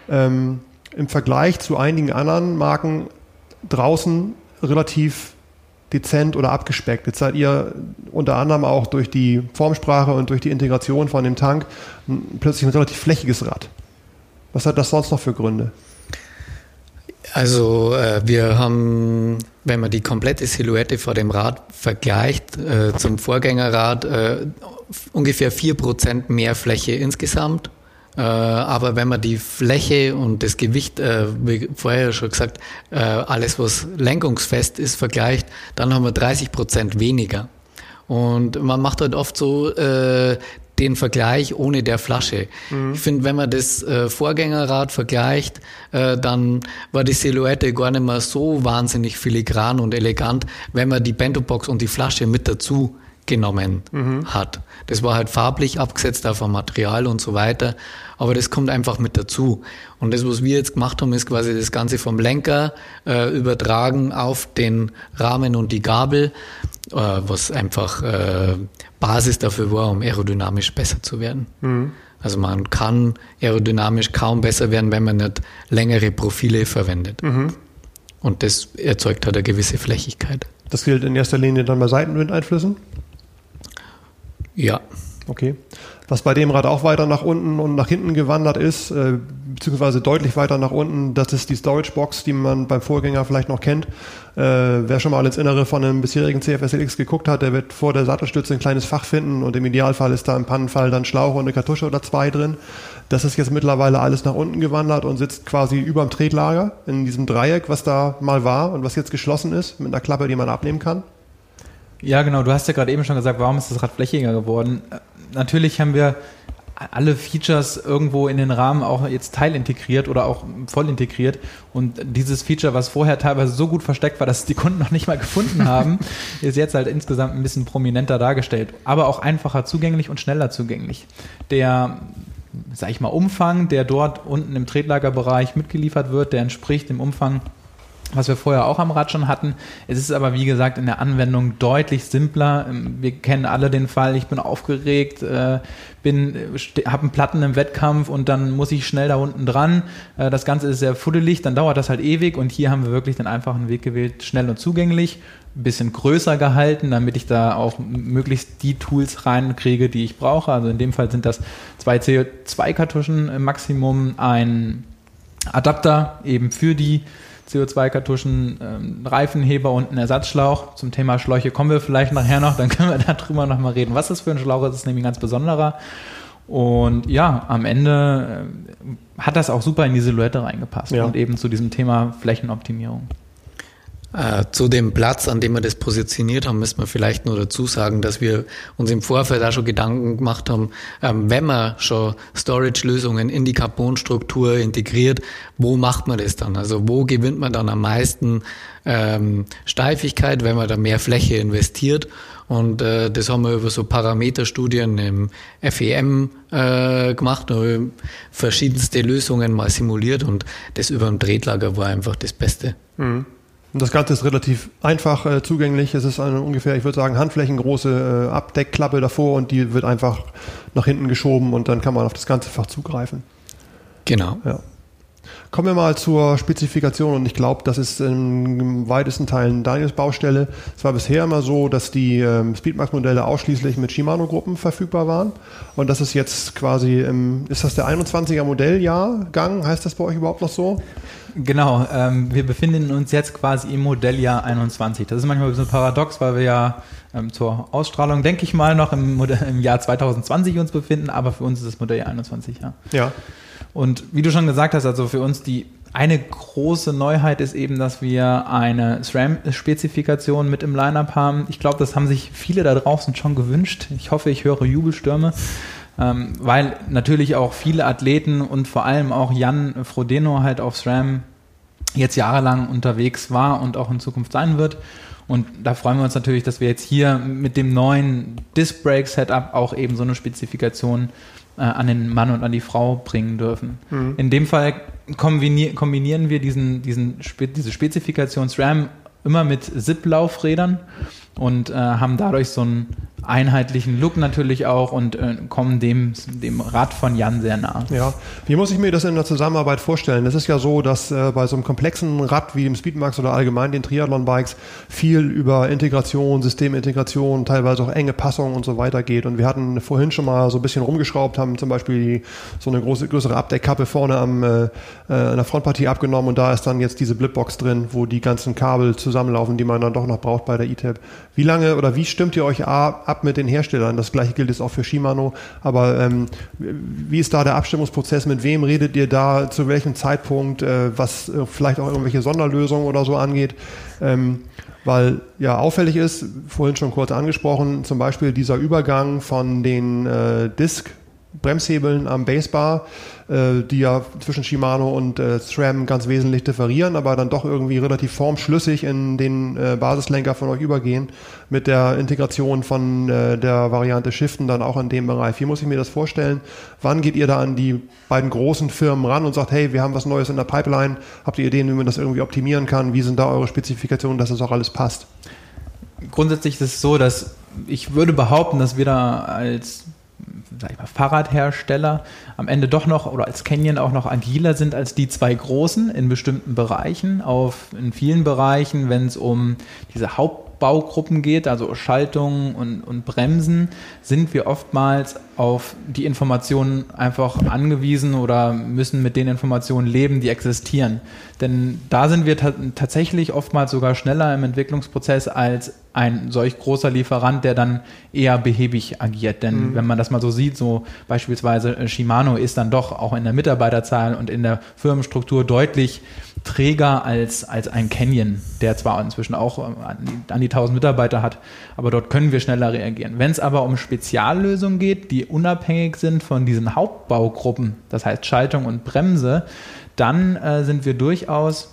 ähm, im Vergleich zu einigen anderen Marken draußen relativ dezent oder abgespeckt. Jetzt seid ihr unter anderem auch durch die Formsprache und durch die Integration von dem Tank plötzlich ein relativ flächiges Rad. Was hat das sonst noch für Gründe? Also äh, wir haben, wenn man die komplette Silhouette vor dem Rad vergleicht äh, zum Vorgängerrad, äh, ungefähr 4% mehr Fläche insgesamt. Äh, aber wenn man die Fläche und das Gewicht, äh, wie vorher schon gesagt, äh, alles was lenkungsfest ist, vergleicht, dann haben wir 30% weniger. Und man macht halt oft so äh, den Vergleich ohne der Flasche. Mhm. Ich finde, wenn man das äh, Vorgängerrad vergleicht, äh, dann war die Silhouette gar nicht mehr so wahnsinnig filigran und elegant, wenn man die Bento-Box und die Flasche mit dazu genommen mhm. hat. Das war halt farblich abgesetzt auf ein Material und so weiter, aber das kommt einfach mit dazu. Und das, was wir jetzt gemacht haben, ist quasi das Ganze vom Lenker äh, übertragen auf den Rahmen und die Gabel, äh, was einfach äh, Basis dafür war, um aerodynamisch besser zu werden. Mhm. Also man kann aerodynamisch kaum besser werden, wenn man nicht längere Profile verwendet. Mhm. Und das erzeugt halt eine gewisse Flächigkeit. Das gilt in erster Linie dann bei Seitenwindeinflüssen? Ja. Okay. Was bei dem Rad auch weiter nach unten und nach hinten gewandert ist, äh, beziehungsweise deutlich weiter nach unten, das ist die Storage Box, die man beim Vorgänger vielleicht noch kennt. Äh, wer schon mal ins Innere von einem bisherigen CFSLX geguckt hat, der wird vor der Sattelstütze ein kleines Fach finden und im Idealfall ist da im Pannenfall dann Schlauch und eine Kartusche oder zwei drin. Das ist jetzt mittlerweile alles nach unten gewandert und sitzt quasi über dem Tretlager in diesem Dreieck, was da mal war und was jetzt geschlossen ist mit einer Klappe, die man abnehmen kann. Ja, genau. Du hast ja gerade eben schon gesagt, warum ist das Rad flächiger geworden? Äh, natürlich haben wir alle Features irgendwo in den Rahmen auch jetzt teilintegriert oder auch voll integriert. Und dieses Feature, was vorher teilweise so gut versteckt war, dass es die Kunden noch nicht mal gefunden haben, ist jetzt halt insgesamt ein bisschen prominenter dargestellt. Aber auch einfacher zugänglich und schneller zugänglich. Der, sag ich mal, Umfang, der dort unten im Tretlagerbereich mitgeliefert wird, der entspricht dem Umfang was wir vorher auch am Rad schon hatten. Es ist aber, wie gesagt, in der Anwendung deutlich simpler. Ähm, wir kennen alle den Fall, ich bin aufgeregt, äh, bin, habe einen Platten im Wettkampf und dann muss ich schnell da unten dran. Äh, das Ganze ist sehr fuddelig, dann dauert das halt ewig und hier haben wir wirklich den einfachen Weg gewählt, schnell und zugänglich, ein bisschen größer gehalten, damit ich da auch möglichst die Tools reinkriege, die ich brauche. Also in dem Fall sind das zwei CO2-Kartuschen im Maximum, ein Adapter eben für die CO2-Kartuschen, ähm, Reifenheber und ein Ersatzschlauch. Zum Thema Schläuche kommen wir vielleicht nachher noch, dann können wir darüber nochmal reden. Was das für ein Schlauch ist, ist nämlich ein ganz besonderer. Und ja, am Ende äh, hat das auch super in die Silhouette reingepasst ja. und eben zu diesem Thema Flächenoptimierung. Äh, zu dem Platz, an dem wir das positioniert haben, müssen wir vielleicht nur dazu sagen, dass wir uns im Vorfeld auch schon Gedanken gemacht haben, ähm, wenn man schon Storage-Lösungen in die Carbonstruktur integriert, wo macht man das dann? Also wo gewinnt man dann am meisten ähm, Steifigkeit, wenn man da mehr Fläche investiert? Und äh, das haben wir über so Parameterstudien im FEM äh, gemacht, verschiedenste Lösungen mal simuliert und das über dem Tretlager war einfach das Beste. Mhm. Und das Ganze ist relativ einfach äh, zugänglich. Es ist eine ungefähr, ich würde sagen, handflächengroße äh, Abdeckklappe davor und die wird einfach nach hinten geschoben und dann kann man auf das ganze Fach zugreifen. Genau. Ja. Kommen wir mal zur Spezifikation und ich glaube, das ist in weitesten Teilen Daniels Baustelle. Es war bisher immer so, dass die ähm, Speedmax-Modelle ausschließlich mit Shimano-Gruppen verfügbar waren und das ist jetzt quasi, im, ist das der 21er Modelljahrgang? Heißt das bei euch überhaupt noch so? Genau, ähm, wir befinden uns jetzt quasi im Modelljahr 21. Das ist manchmal ein bisschen paradox, weil wir ja ähm, zur Ausstrahlung, denke ich mal, noch im, Modell, im, Jahr 2020 uns befinden, aber für uns ist das Modelljahr 21, ja. Ja. Und wie du schon gesagt hast, also für uns die eine große Neuheit ist eben, dass wir eine SRAM-Spezifikation mit im Lineup haben. Ich glaube, das haben sich viele da draußen schon gewünscht. Ich hoffe, ich höre Jubelstürme ähm, weil natürlich auch viele Athleten und vor allem auch Jan Frodeno halt auf SRAM jetzt jahrelang unterwegs war und auch in Zukunft sein wird. Und da freuen wir uns natürlich, dass wir jetzt hier mit dem neuen Disc Brake Setup auch eben so eine Spezifikation äh, an den Mann und an die Frau bringen dürfen. Mhm. In dem Fall kombinieren wir diesen, diesen, diese Spezifikation SRAM immer mit SIP-Laufrädern und äh, haben dadurch so einen einheitlichen Look natürlich auch und äh, kommen dem, dem Rad von Jan sehr nah. Ja, wie muss ich mir das in der Zusammenarbeit vorstellen? Es ist ja so, dass äh, bei so einem komplexen Rad wie dem Speedmax oder allgemein den Triathlon-Bikes viel über Integration, Systemintegration, teilweise auch enge Passungen und so weiter geht. Und wir hatten vorhin schon mal so ein bisschen rumgeschraubt, haben zum Beispiel so eine große, größere Abdeckkappe vorne am, äh, äh an der Frontpartie abgenommen und da ist dann jetzt diese Blipbox drin, wo die ganzen Kabel zusammenlaufen, die man dann doch noch braucht bei der E-Tab. Wie lange oder wie stimmt ihr euch ab mit den Herstellern? Das gleiche gilt jetzt auch für Shimano. Aber ähm, wie ist da der Abstimmungsprozess? Mit wem redet ihr da? Zu welchem Zeitpunkt? Äh, was äh, vielleicht auch irgendwelche Sonderlösungen oder so angeht? Ähm, weil ja auffällig ist, vorhin schon kurz angesprochen, zum Beispiel dieser Übergang von den äh, Disk Bremshebeln am Basebar, äh, die ja zwischen Shimano und äh, SRAM ganz wesentlich differieren, aber dann doch irgendwie relativ formschlüssig in den äh, Basislenker von euch übergehen, mit der Integration von äh, der Variante Shiften dann auch in dem Bereich. Wie muss ich mir das vorstellen? Wann geht ihr da an die beiden großen Firmen ran und sagt, hey, wir haben was Neues in der Pipeline, habt ihr Ideen, wie man das irgendwie optimieren kann? Wie sind da eure Spezifikationen, dass das auch alles passt? Grundsätzlich ist es so, dass ich würde behaupten, dass wir da als sag ich mal, Fahrradhersteller am Ende doch noch oder als Canyon auch noch agiler sind als die zwei großen in bestimmten Bereichen. Auf, in vielen Bereichen, wenn es um diese Hauptbaugruppen geht, also Schaltungen und, und Bremsen, sind wir oftmals auf die Informationen einfach angewiesen oder müssen mit den Informationen leben, die existieren. Denn da sind wir tatsächlich oftmals sogar schneller im Entwicklungsprozess als ein solch großer Lieferant, der dann eher behäbig agiert. Denn mhm. wenn man das mal so sieht, so beispielsweise äh, Shimano ist dann doch auch in der Mitarbeiterzahl und in der Firmenstruktur deutlich träger als, als ein Canyon, der zwar inzwischen auch äh, an die, an die 1000 Mitarbeiter hat, aber dort können wir schneller reagieren. Wenn es aber um Speziallösungen geht, die unabhängig sind von diesen Hauptbaugruppen, das heißt Schaltung und Bremse, dann äh, sind wir durchaus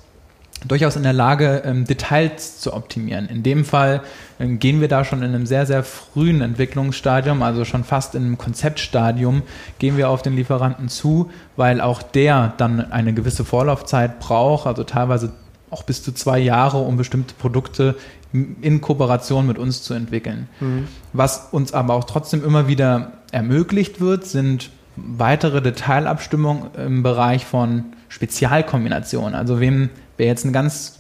durchaus in der Lage, ähm, Details zu optimieren. In dem Fall ähm, gehen wir da schon in einem sehr, sehr frühen Entwicklungsstadium, also schon fast in einem Konzeptstadium, gehen wir auf den Lieferanten zu, weil auch der dann eine gewisse Vorlaufzeit braucht, also teilweise auch bis zu zwei Jahre, um bestimmte Produkte in Kooperation mit uns zu entwickeln. Mhm. Was uns aber auch trotzdem immer wieder ermöglicht wird, sind weitere Detailabstimmungen im Bereich von Spezialkombinationen. Also wem Wer jetzt ein ganz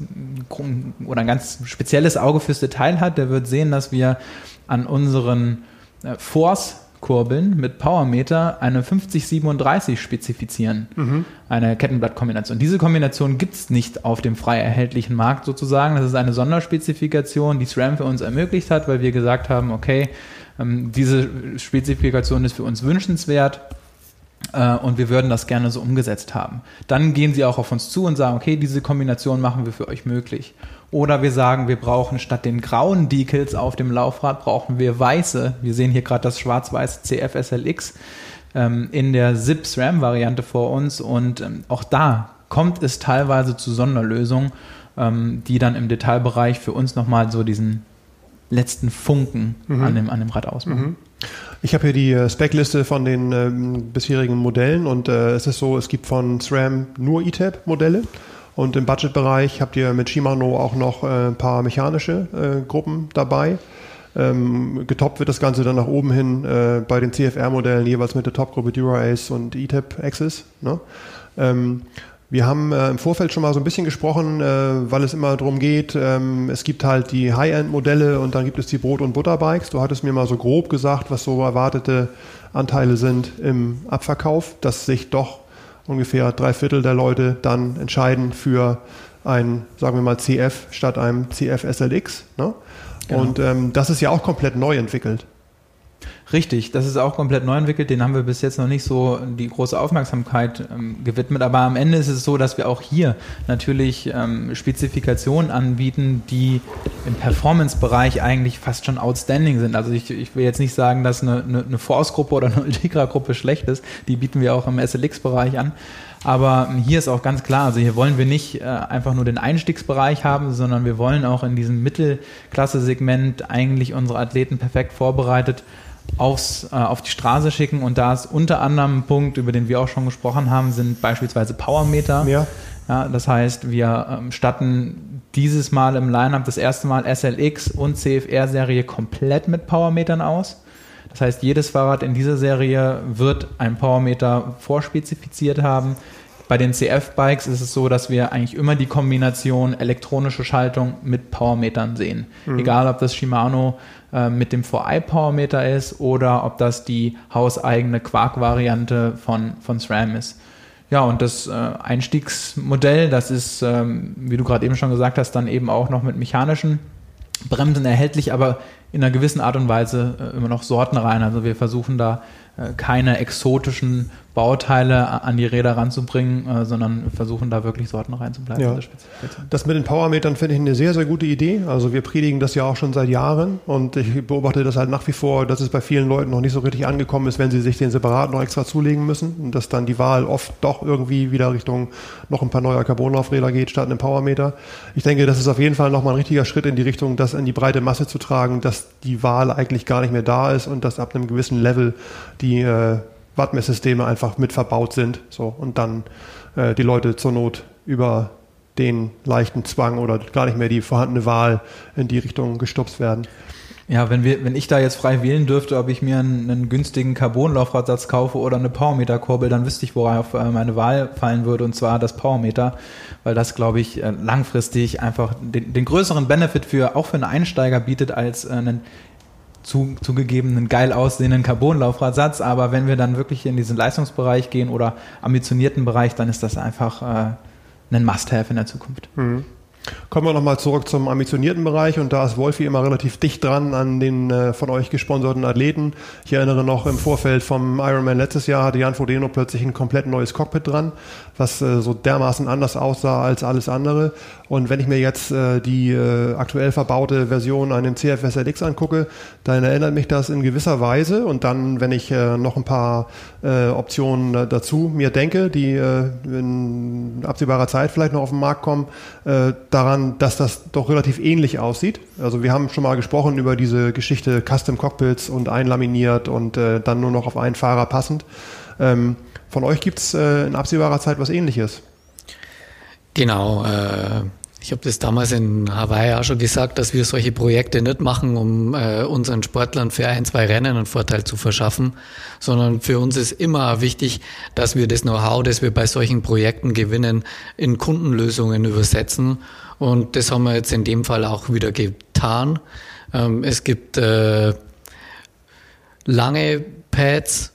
oder ein ganz spezielles Auge fürs Detail hat, der wird sehen, dass wir an unseren äh, Force Kurbeln mit Powermeter eine 5037 spezifizieren. Mhm. Eine Kettenblattkombination. Diese Kombination gibt es nicht auf dem frei erhältlichen Markt sozusagen. Das ist eine Sonderspezifikation, die SRAM für uns ermöglicht hat, weil wir gesagt haben, okay, ähm, diese Spezifikation ist für uns wünschenswert und wir würden das gerne so umgesetzt haben. Dann gehen sie auch auf uns zu und sagen, okay, diese Kombination machen wir für euch möglich. Oder wir sagen, wir brauchen statt den grauen Decals auf dem Laufrad, brauchen wir weiße. Wir sehen hier gerade das schwarz-weiße CF SLX ähm, in der ZIP SRAM-Variante vor uns. Und ähm, auch da kommt es teilweise zu Sonderlösungen, ähm, die dann im Detailbereich für uns nochmal so diesen letzten Funken mhm. an, dem, an dem Rad ausmachen. Mhm. Ich habe hier die äh, Speckliste von den ähm, bisherigen Modellen und äh, es ist so, es gibt von SRAM nur ETAP-Modelle und im Budgetbereich habt ihr mit Shimano auch noch äh, ein paar mechanische äh, Gruppen dabei. Ähm, getoppt wird das Ganze dann nach oben hin äh, bei den CFR-Modellen jeweils mit der Topgruppe Dura-Ace und ETAP Axis. Ne? Ähm, wir haben äh, im Vorfeld schon mal so ein bisschen gesprochen, äh, weil es immer darum geht, ähm, es gibt halt die High-End-Modelle und dann gibt es die Brot- und Butterbikes. Du hattest mir mal so grob gesagt, was so erwartete Anteile sind im Abverkauf, dass sich doch ungefähr drei Viertel der Leute dann entscheiden für ein, sagen wir mal, CF statt einem CF SLX. Ne? Genau. Und ähm, das ist ja auch komplett neu entwickelt. Richtig, das ist auch komplett neu entwickelt. Den haben wir bis jetzt noch nicht so die große Aufmerksamkeit ähm, gewidmet. Aber am Ende ist es so, dass wir auch hier natürlich ähm, Spezifikationen anbieten, die im Performance-Bereich eigentlich fast schon outstanding sind. Also ich, ich will jetzt nicht sagen, dass eine, eine, eine Force-Gruppe oder eine Ultegra-Gruppe schlecht ist. Die bieten wir auch im SLX-Bereich an. Aber ähm, hier ist auch ganz klar, also hier wollen wir nicht äh, einfach nur den Einstiegsbereich haben, sondern wir wollen auch in diesem Mittelklasse-Segment eigentlich unsere Athleten perfekt vorbereitet aufs, äh, auf die Straße schicken. Und da ist unter anderem ein Punkt, über den wir auch schon gesprochen haben, sind beispielsweise Powermeter. Ja. Ja, das heißt, wir ähm, statten dieses Mal im Lineup das erste Mal SLX und CFR-Serie komplett mit Powermetern aus. Das heißt, jedes Fahrrad in dieser Serie wird ein Powermeter vorspezifiziert haben. Bei den CF-Bikes ist es so, dass wir eigentlich immer die Kombination elektronische Schaltung mit Powermetern sehen. Mhm. Egal, ob das Shimano äh, mit dem 4i Powermeter ist oder ob das die hauseigene Quark-Variante von, von SRAM ist. Ja, und das äh, Einstiegsmodell, das ist, ähm, wie du gerade eben schon gesagt hast, dann eben auch noch mit mechanischen Bremsen erhältlich, aber in einer gewissen Art und Weise äh, immer noch sortenrein. Also wir versuchen da äh, keine exotischen Bauteile an die Räder ranzubringen, äh, sondern versuchen da wirklich Sorten reinzubleiben. Ja. Das mit den Powermetern finde ich eine sehr, sehr gute Idee. Also wir predigen das ja auch schon seit Jahren und ich beobachte das halt nach wie vor, dass es bei vielen Leuten noch nicht so richtig angekommen ist, wenn sie sich den separat noch extra zulegen müssen und dass dann die Wahl oft doch irgendwie wieder Richtung noch ein paar neuer Carbonlaufräder geht statt einem Powermeter. Ich denke, das ist auf jeden Fall nochmal ein richtiger Schritt in die Richtung, das in die breite Masse zu tragen, dass die Wahl eigentlich gar nicht mehr da ist und dass ab einem gewissen Level die äh, Wattmesssysteme einfach mit verbaut sind. So, und dann äh, die Leute zur Not über den leichten Zwang oder gar nicht mehr die vorhandene Wahl in die Richtung gestupst werden. Ja, wenn wir, wenn ich da jetzt frei wählen dürfte, ob ich mir einen, einen günstigen Carbonlaufradsatz kaufe oder eine Powermeter-Kurbel, dann wüsste ich, worauf äh, meine Wahl fallen würde, und zwar das Powermeter, weil das, glaube ich, äh, langfristig einfach den, den größeren Benefit für auch für einen Einsteiger bietet als äh, einen zu, zugegebenen geil aussehenden Carbonlaufradsatz, aber wenn wir dann wirklich in diesen Leistungsbereich gehen oder ambitionierten Bereich, dann ist das einfach äh, ein Must-Have in der Zukunft. Mhm. Kommen wir nochmal zurück zum ambitionierten Bereich und da ist Wolfi immer relativ dicht dran an den äh, von euch gesponserten Athleten. Ich erinnere noch im Vorfeld vom Ironman letztes Jahr hatte Jan Frodeno plötzlich ein komplett neues Cockpit dran, was äh, so dermaßen anders aussah als alles andere. Und wenn ich mir jetzt äh, die äh, aktuell verbaute Version an dem CFS LX angucke, dann erinnert mich das in gewisser Weise. Und dann, wenn ich äh, noch ein paar äh, Optionen dazu mir denke, die in absehbarer Zeit vielleicht noch auf den Markt kommen, daran, dass das doch relativ ähnlich aussieht. Also wir haben schon mal gesprochen über diese Geschichte Custom Cockpits und einlaminiert und äh, dann nur noch auf einen Fahrer passend. Ähm, von euch gibt es äh, in absehbarer Zeit was ähnliches. Genau, äh, ich habe das damals in Hawaii auch schon gesagt, dass wir solche Projekte nicht machen, um äh, unseren Sportlern für ein, zwei Rennen einen Vorteil zu verschaffen, sondern für uns ist immer wichtig, dass wir das Know-how, das wir bei solchen Projekten gewinnen, in Kundenlösungen übersetzen. Und das haben wir jetzt in dem Fall auch wieder getan. Ähm, es gibt äh, lange Pads,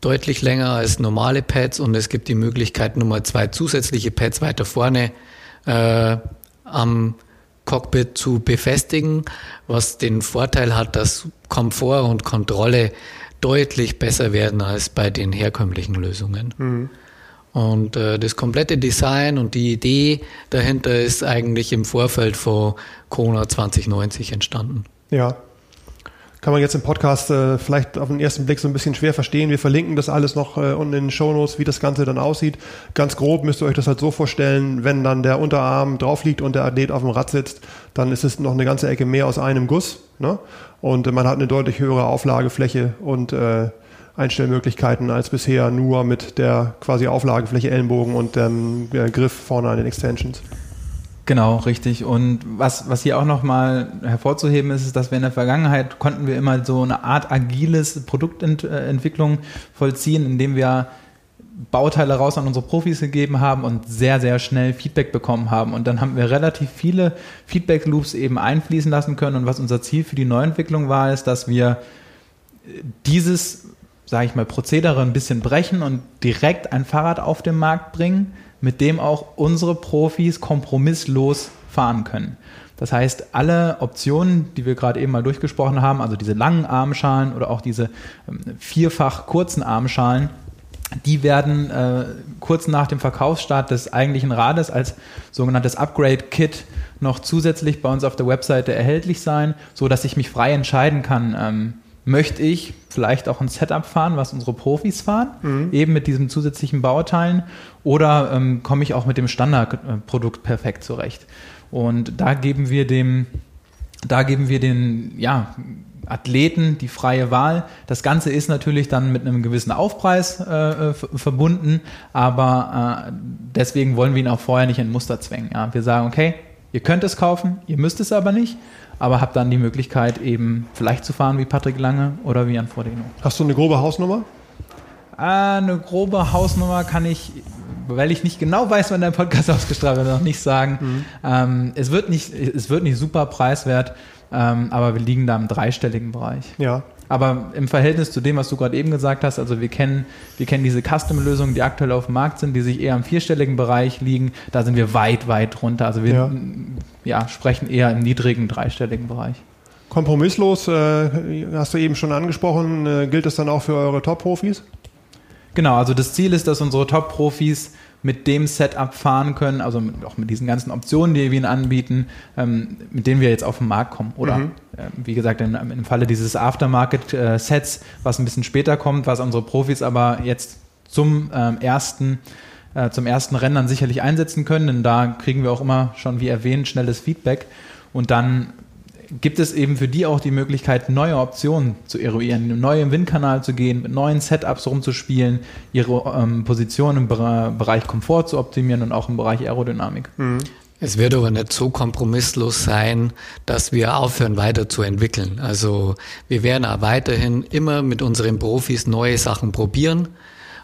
deutlich länger als normale Pads und es gibt die Möglichkeit, nochmal zwei zusätzliche Pads weiter vorne äh, am Cockpit zu befestigen, was den Vorteil hat, dass Komfort und Kontrolle deutlich besser werden als bei den herkömmlichen Lösungen. Mhm. Und äh, das komplette Design und die Idee dahinter ist eigentlich im Vorfeld von Kona 2090 entstanden. Ja, kann man jetzt im Podcast äh, vielleicht auf den ersten Blick so ein bisschen schwer verstehen. Wir verlinken das alles noch äh, unten in den Shownotes, wie das Ganze dann aussieht. Ganz grob müsst ihr euch das halt so vorstellen, wenn dann der Unterarm drauf liegt und der Athlet auf dem Rad sitzt, dann ist es noch eine ganze Ecke mehr aus einem Guss. Ne? Und äh, man hat eine deutlich höhere Auflagefläche und äh, Einstellmöglichkeiten als bisher nur mit der quasi Auflagefläche Ellenbogen und dem äh, Griff vorne an den Extensions. Genau, richtig. Und was, was hier auch nochmal hervorzuheben ist, ist, dass wir in der Vergangenheit konnten wir immer so eine Art agiles Produktentwicklung vollziehen, indem wir Bauteile raus an unsere Profis gegeben haben und sehr, sehr schnell Feedback bekommen haben. Und dann haben wir relativ viele Feedback-Loops eben einfließen lassen können. Und was unser Ziel für die Neuentwicklung war, ist, dass wir dieses, sage ich mal, Prozedere ein bisschen brechen und direkt ein Fahrrad auf den Markt bringen, mit dem auch unsere Profis kompromisslos fahren können. Das heißt, alle Optionen, die wir gerade eben mal durchgesprochen haben, also diese langen Armschalen oder auch diese ähm, vierfach kurzen Armschalen, die werden äh, kurz nach dem Verkaufsstart des eigentlichen Rades als sogenanntes Upgrade-Kit noch zusätzlich bei uns auf der Webseite erhältlich sein, so dass ich mich frei entscheiden kann, ähm, möchte ich vielleicht auch ein Setup fahren, was unsere Profis fahren, mhm. eben mit diesen zusätzlichen Bauteilen, oder ähm, komme ich auch mit dem Standardprodukt perfekt zurecht. Und da geben wir dem, da geben wir den, ja, Athleten die freie Wahl. Das Ganze ist natürlich dann mit einem gewissen Aufpreis äh, verbunden, aber äh, deswegen wollen wir ihn auch vorher nicht in Muster zwängen. Ja? Wir sagen, okay, Ihr könnt es kaufen, ihr müsst es aber nicht, aber habt dann die Möglichkeit eben vielleicht zu fahren wie Patrick Lange oder wie Jan Frodeno. Hast du eine grobe Hausnummer? Ah, eine grobe Hausnummer kann ich, weil ich nicht genau weiß, wann der Podcast ausgestrahlt wird, noch nicht sagen. Mhm. Ähm, es, wird nicht, es wird nicht super preiswert, ähm, aber wir liegen da im dreistelligen Bereich. Ja. Aber im Verhältnis zu dem, was du gerade eben gesagt hast, also wir kennen, wir kennen diese Custom-Lösungen, die aktuell auf dem Markt sind, die sich eher im vierstelligen Bereich liegen, da sind wir weit, weit runter. Also wir ja. ja sprechen eher im niedrigen dreistelligen Bereich. Kompromisslos, äh, hast du eben schon angesprochen, äh, gilt das dann auch für eure Top-Profis? Genau, also das Ziel ist, dass unsere Top-Profis mit dem Setup fahren können, also mit, auch mit diesen ganzen Optionen, die wir ihnen anbieten, ähm, mit denen wir jetzt auf den Markt kommen. Oder mhm. äh, wie gesagt, in, im Falle dieses Aftermarket-Sets, was ein bisschen später kommt, was unsere Profis aber jetzt zum ähm, ersten äh, zum ersten Rennen dann sicherlich einsetzen können, denn da kriegen wir auch immer schon, wie erwähnt, schnelles Feedback und dann gibt es eben für die auch die Möglichkeit, neue Optionen zu eruieren, neu im Windkanal zu gehen, mit neuen Setups rumzuspielen, ihre ähm, Position im Bereich Komfort zu optimieren und auch im Bereich Aerodynamik. Mhm. Es wird aber nicht so kompromisslos sein, dass wir aufhören weiterzuentwickeln. Also wir werden auch weiterhin immer mit unseren Profis neue Sachen probieren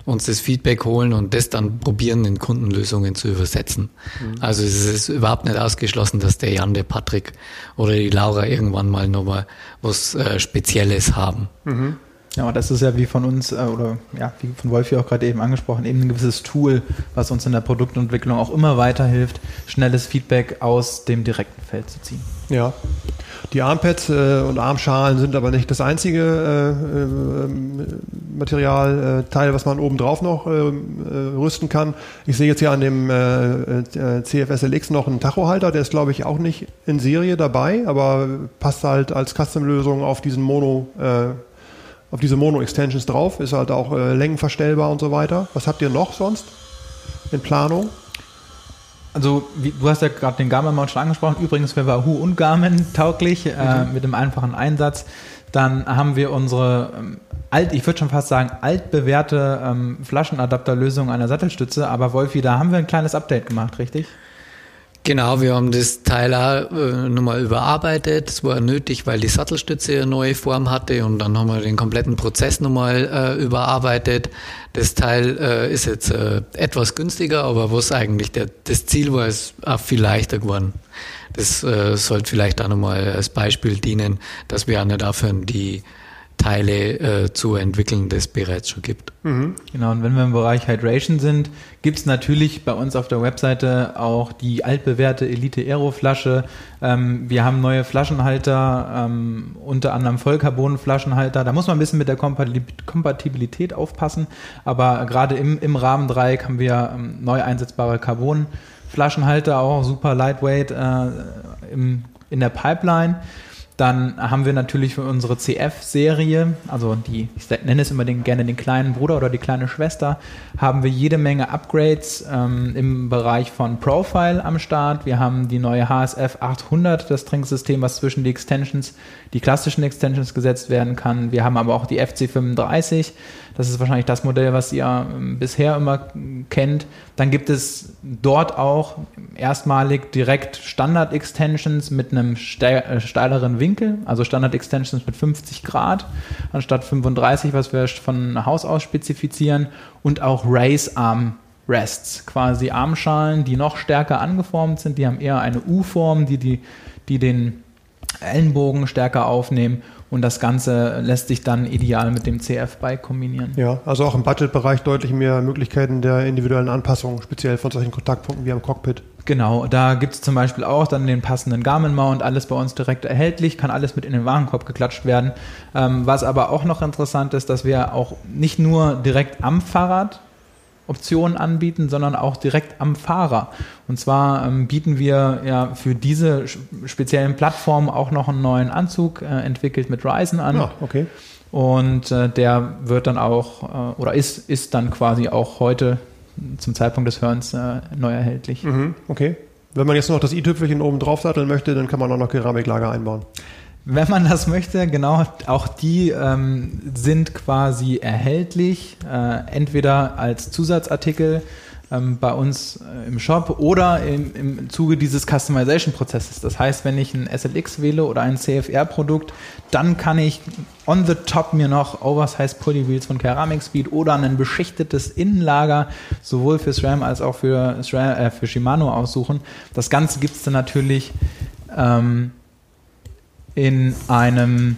uns das Feedback holen und das dann probieren, in Kundenlösungen zu übersetzen. Mhm. Also es ist überhaupt nicht ausgeschlossen, dass der Jan, der Patrick oder die Laura irgendwann mal nochmal was äh, Spezielles haben. Mhm. Ja, und das ist ja wie von uns, äh, oder ja, wie von Wolfi auch gerade eben angesprochen, eben ein gewisses Tool, was uns in der Produktentwicklung auch immer weiterhilft, schnelles Feedback aus dem direkten Feld zu ziehen. Ja. Die Armpads äh, und Armschalen sind aber nicht das einzige äh, äh, Materialteil, äh, was man oben drauf noch äh, äh, rüsten kann. Ich sehe jetzt hier an dem CFSLX noch einen Tachohalter, der ist glaube ich auch nicht in Serie dabei, aber passt halt als Custom-Lösung auf diesen Mono auf diese Mono-Extensions drauf, ist halt auch äh, längenverstellbar und so weiter. Was habt ihr noch sonst in Planung? Also, wie, du hast ja gerade den Garmin-Mount schon angesprochen. Übrigens für Wahoo und Garmin tauglich äh, mhm. mit dem einfachen Einsatz. Dann haben wir unsere ähm, alt, ich würde schon fast sagen, altbewährte ähm, Flaschenadapterlösung einer Sattelstütze. Aber Wolfi, da haben wir ein kleines Update gemacht, richtig? Genau, wir haben das Teil auch äh, nochmal überarbeitet. Es war nötig, weil die Sattelstütze eine neue Form hatte und dann haben wir den kompletten Prozess nochmal äh, überarbeitet. Das Teil äh, ist jetzt äh, etwas günstiger, aber was eigentlich der, das Ziel war, ist auch viel leichter geworden. Das äh, sollte vielleicht auch nochmal als Beispiel dienen, dass wir auch nicht aufhören, die Teile äh, zu entwickeln, das bereits schon gibt. Mhm. Genau, und wenn wir im Bereich Hydration sind, gibt es natürlich bei uns auf der Webseite auch die altbewährte Elite Aero Flasche. Ähm, wir haben neue Flaschenhalter, ähm, unter anderem Vollcarbon-Flaschenhalter. Da muss man ein bisschen mit der Kompatibilität aufpassen, aber gerade im, im Rahmendreieck haben wir ähm, neu einsetzbare Carbon-Flaschenhalter, auch super lightweight äh, im, in der Pipeline. Dann haben wir natürlich für unsere CF-Serie, also die, ich nenne es immer den, gerne den kleinen Bruder oder die kleine Schwester, haben wir jede Menge Upgrades ähm, im Bereich von Profile am Start. Wir haben die neue HSF 800, das Trinksystem, was zwischen die Extensions, die klassischen Extensions gesetzt werden kann. Wir haben aber auch die FC35. Das ist wahrscheinlich das Modell, was ihr ähm, bisher immer kennt. Dann gibt es dort auch erstmalig direkt Standard-Extensions mit einem äh, steileren Winkel, also Standard-Extensions mit 50 Grad anstatt 35, was wir von Haus aus spezifizieren und auch Race-Arm Rests, quasi Armschalen, die noch stärker angeformt sind. Die haben eher eine U-Form, die, die, die den Ellenbogen stärker aufnehmen und das Ganze lässt sich dann ideal mit dem CF-Bike kombinieren. Ja, also auch im Budget-Bereich deutlich mehr Möglichkeiten der individuellen Anpassung, speziell von solchen Kontaktpunkten wie am Cockpit. Genau, da gibt es zum Beispiel auch dann den passenden Garmin-Mount, alles bei uns direkt erhältlich, kann alles mit in den Warenkorb geklatscht werden. Ähm, was aber auch noch interessant ist, dass wir auch nicht nur direkt am Fahrrad Optionen anbieten, sondern auch direkt am Fahrer. Und zwar ähm, bieten wir ja für diese speziellen Plattformen auch noch einen neuen Anzug äh, entwickelt mit Ryzen an. Ja, okay. Und äh, der wird dann auch äh, oder ist, ist dann quasi auch heute zum Zeitpunkt des Hörens äh, neu erhältlich. Mhm, okay. Wenn man jetzt noch das i-Tüpfelchen oben drauf satteln möchte, dann kann man auch noch Keramiklager einbauen. Wenn man das möchte, genau, auch die ähm, sind quasi erhältlich, äh, entweder als Zusatzartikel ähm, bei uns äh, im Shop oder im, im Zuge dieses Customization-Prozesses. Das heißt, wenn ich ein SLX wähle oder ein CFR-Produkt, dann kann ich on the top mir noch Oversized Pulley Wheels von Ceramic Speed oder ein beschichtetes Innenlager sowohl für SRAM als auch für, SRAM, äh, für Shimano aussuchen. Das Ganze gibt es dann natürlich ähm, in einem,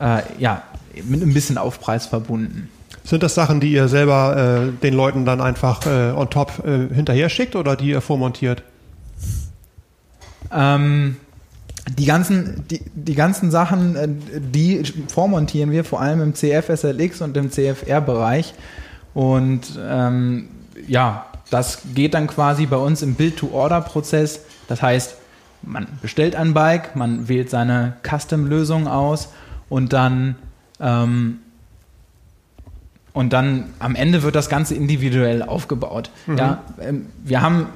äh, ja, mit ein bisschen Aufpreis verbunden. Sind das Sachen, die ihr selber äh, den Leuten dann einfach äh, on top äh, hinterher schickt oder die ihr vormontiert? Ähm, die ganzen, die, die ganzen Sachen, äh, die vormontieren wir vor allem im CF SLX und im CFR-Bereich. Und ähm, ja, das geht dann quasi bei uns im Build-to-Order-Prozess. Das heißt, man bestellt ein Bike, man wählt seine Custom-Lösung aus und dann ähm, und dann am Ende wird das Ganze individuell aufgebaut. Mhm. Ja, ähm, wir haben,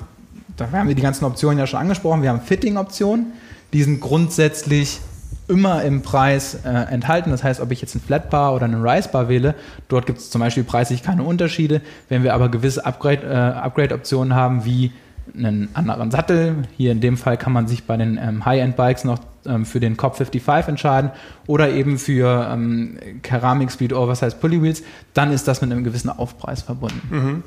da haben wir die ganzen Optionen ja schon angesprochen, wir haben Fitting-Optionen, die sind grundsätzlich immer im Preis äh, enthalten. Das heißt, ob ich jetzt ein Flatbar oder einen Ricebar wähle, dort gibt es zum Beispiel preislich keine Unterschiede. Wenn wir aber gewisse Upgrade-Optionen äh, Upgrade haben, wie einen anderen Sattel. Hier in dem Fall kann man sich bei den ähm, High-End-Bikes noch ähm, für den Cop 55 entscheiden oder eben für ähm, Ceramic Speed Oversized Pulley Wheels. Dann ist das mit einem gewissen Aufpreis verbunden. Mhm.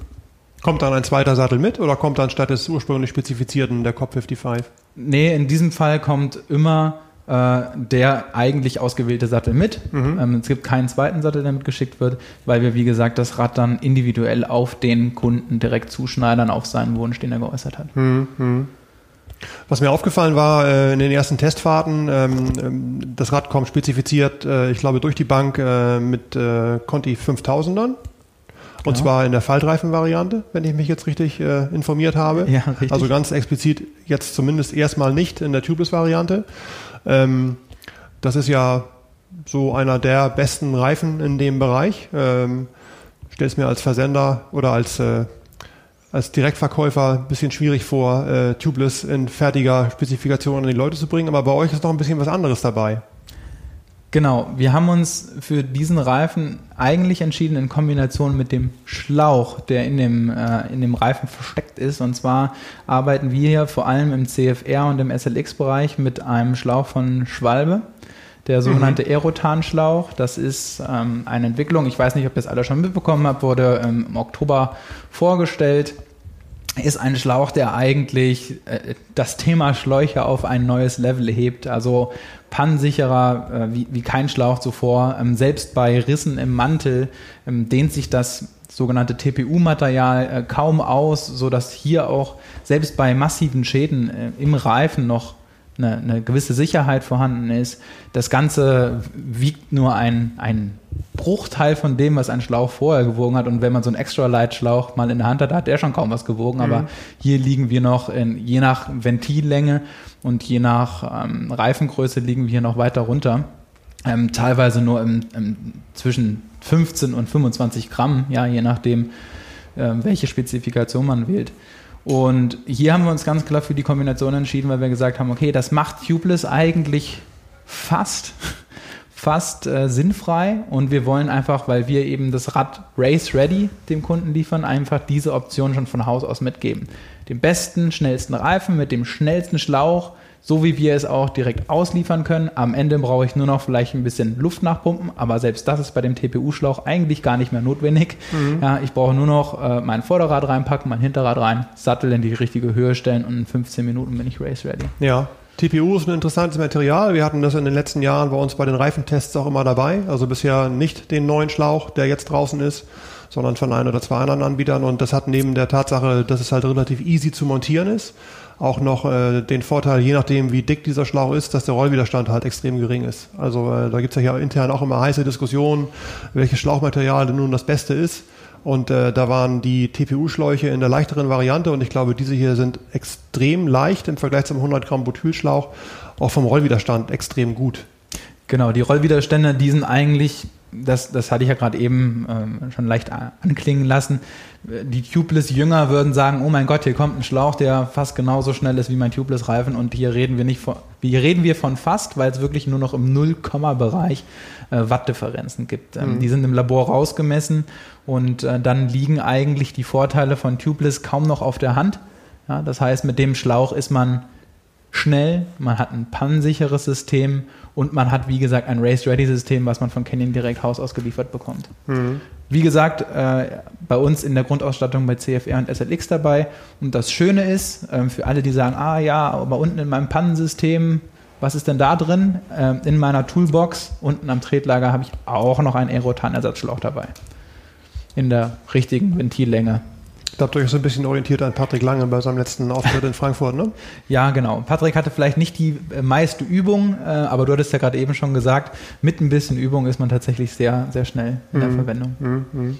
Kommt dann ein zweiter Sattel mit oder kommt dann statt des ursprünglich spezifizierten der Cop 55? Nee, in diesem Fall kommt immer äh, der eigentlich ausgewählte Sattel mit. Mhm. Ähm, es gibt keinen zweiten Sattel, der mitgeschickt wird, weil wir, wie gesagt, das Rad dann individuell auf den Kunden direkt zuschneidern, auf seinen Wunsch, den er geäußert hat. Mhm. mhm. Was mir aufgefallen war äh, in den ersten Testfahrten, ähm, ähm, das Rad kommt spezifiziert, äh, ich glaube, durch die Bank mit Conti 5000ern. Und ja. zwar in der Faltreifen-Variante, wenn ich mich jetzt richtig äh, informiert habe. Ja, richtig. Also ganz explizit jetzt zumindest erstmal nicht in der Tubeless-Variante. Ähm, das ist ja so einer der besten Reifen in dem Bereich. Ähm, Stell es mir als Versender oder als, äh, als Direktverkäufer ein bisschen schwierig vor, äh, Tubeless in fertiger Spezifikation an die Leute zu bringen, aber bei euch ist noch ein bisschen was anderes dabei. Genau, wir haben uns für diesen Reifen eigentlich entschieden in Kombination mit dem Schlauch, der in dem, äh, in dem Reifen versteckt ist. Und zwar arbeiten wir hier vor allem im CFR und im SLX-Bereich mit einem Schlauch von Schwalbe, der sogenannte mhm. Aerotan-Schlauch. Das ist ähm, eine Entwicklung, ich weiß nicht, ob ihr es alle schon mitbekommen habt, wurde ähm, im Oktober vorgestellt ist ein Schlauch, der eigentlich äh, das Thema Schläuche auf ein neues Level hebt. Also pannensicherer äh, wie, wie kein Schlauch zuvor. Ähm, selbst bei Rissen im Mantel ähm, dehnt sich das sogenannte TPU-Material äh, kaum aus, sodass hier auch selbst bei massiven Schäden äh, im Reifen noch eine, eine, gewisse Sicherheit vorhanden ist. Das Ganze wiegt nur ein, ein Bruchteil von dem, was ein Schlauch vorher gewogen hat. Und wenn man so einen Extra-Light-Schlauch mal in der Hand hat, hat der schon kaum was gewogen. Mhm. Aber hier liegen wir noch in, je nach Ventillänge und je nach ähm, Reifengröße liegen wir hier noch weiter runter. Ähm, teilweise nur im, im, zwischen 15 und 25 Gramm, ja, je nachdem, ähm, welche Spezifikation man wählt. Und hier haben wir uns ganz klar für die Kombination entschieden, weil wir gesagt haben, okay, das macht Tubeless eigentlich fast, fast äh, sinnfrei und wir wollen einfach, weil wir eben das Rad Race Ready dem Kunden liefern, einfach diese Option schon von Haus aus mitgeben. Den besten, schnellsten Reifen mit dem schnellsten Schlauch, so wie wir es auch direkt ausliefern können. Am Ende brauche ich nur noch vielleicht ein bisschen Luft nachpumpen, aber selbst das ist bei dem TPU-Schlauch eigentlich gar nicht mehr notwendig. Mhm. Ja, ich brauche nur noch äh, mein Vorderrad reinpacken, mein Hinterrad rein, Sattel in die richtige Höhe stellen und in 15 Minuten bin ich race ready. Ja, TPU ist ein interessantes Material. Wir hatten das in den letzten Jahren bei uns bei den Reifentests auch immer dabei. Also bisher nicht den neuen Schlauch, der jetzt draußen ist, sondern von ein oder zwei anderen Anbietern. Und das hat neben der Tatsache, dass es halt relativ easy zu montieren ist, auch noch äh, den Vorteil, je nachdem wie dick dieser Schlauch ist, dass der Rollwiderstand halt extrem gering ist. Also äh, da gibt es ja hier intern auch immer heiße Diskussionen, welches Schlauchmaterial denn nun das Beste ist. Und äh, da waren die TPU-Schläuche in der leichteren Variante und ich glaube, diese hier sind extrem leicht im Vergleich zum 100 Gramm Butylschlauch, auch vom Rollwiderstand extrem gut. Genau, die Rollwiderstände, die sind eigentlich das, das hatte ich ja gerade eben ähm, schon leicht anklingen lassen. Die Tubeless-Jünger würden sagen, oh mein Gott, hier kommt ein Schlauch, der fast genauso schnell ist wie mein Tubeless-Reifen und hier reden wir nicht von, hier reden wir von fast, weil es wirklich nur noch im Null-Komma-Bereich äh, Wattdifferenzen gibt. Ähm, mhm. Die sind im Labor rausgemessen und äh, dann liegen eigentlich die Vorteile von Tubeless kaum noch auf der Hand. Ja, das heißt, mit dem Schlauch ist man schnell, man hat ein pannensicheres System und man hat, wie gesagt, ein Race-Ready-System, was man von Canyon direkt Haus ausgeliefert bekommt. Mhm. Wie gesagt, äh, bei uns in der Grundausstattung bei CFR und SLX dabei. Und das Schöne ist, äh, für alle, die sagen, ah ja, aber unten in meinem Pannensystem, was ist denn da drin? Äh, in meiner Toolbox, unten am Tretlager, habe ich auch noch einen Aerotan-Ersatzschlauch dabei. In der richtigen Ventillänge. Habt ihr euch so ein bisschen orientiert an Patrick Lange bei seinem letzten Auftritt in Frankfurt, ne? Ja, genau. Patrick hatte vielleicht nicht die äh, meiste Übung, äh, aber du hattest ja gerade eben schon gesagt, mit ein bisschen Übung ist man tatsächlich sehr, sehr schnell in mhm. der Verwendung. Mhm.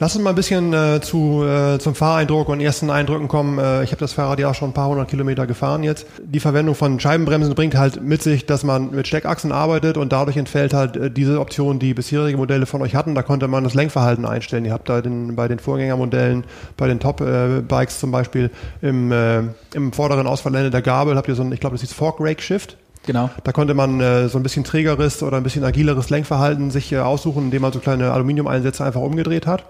Lass uns mal ein bisschen äh, zu, äh, zum Fahreindruck und ersten Eindrücken kommen. Äh, ich habe das Fahrrad ja auch schon ein paar hundert Kilometer gefahren jetzt. Die Verwendung von Scheibenbremsen bringt halt mit sich, dass man mit Steckachsen arbeitet und dadurch entfällt halt äh, diese Option, die bisherige Modelle von euch hatten. Da konnte man das Lenkverhalten einstellen. Ihr habt da den, bei den Vorgängermodellen, bei den Top-Bikes zum Beispiel im, äh, im vorderen Ausfallende der Gabel habt ihr so ein, ich glaube, das ist Fork Rake Shift. Genau. Da konnte man äh, so ein bisschen trägeres oder ein bisschen agileres Lenkverhalten sich äh, aussuchen, indem man so kleine Aluminiumeinsätze einfach umgedreht hat.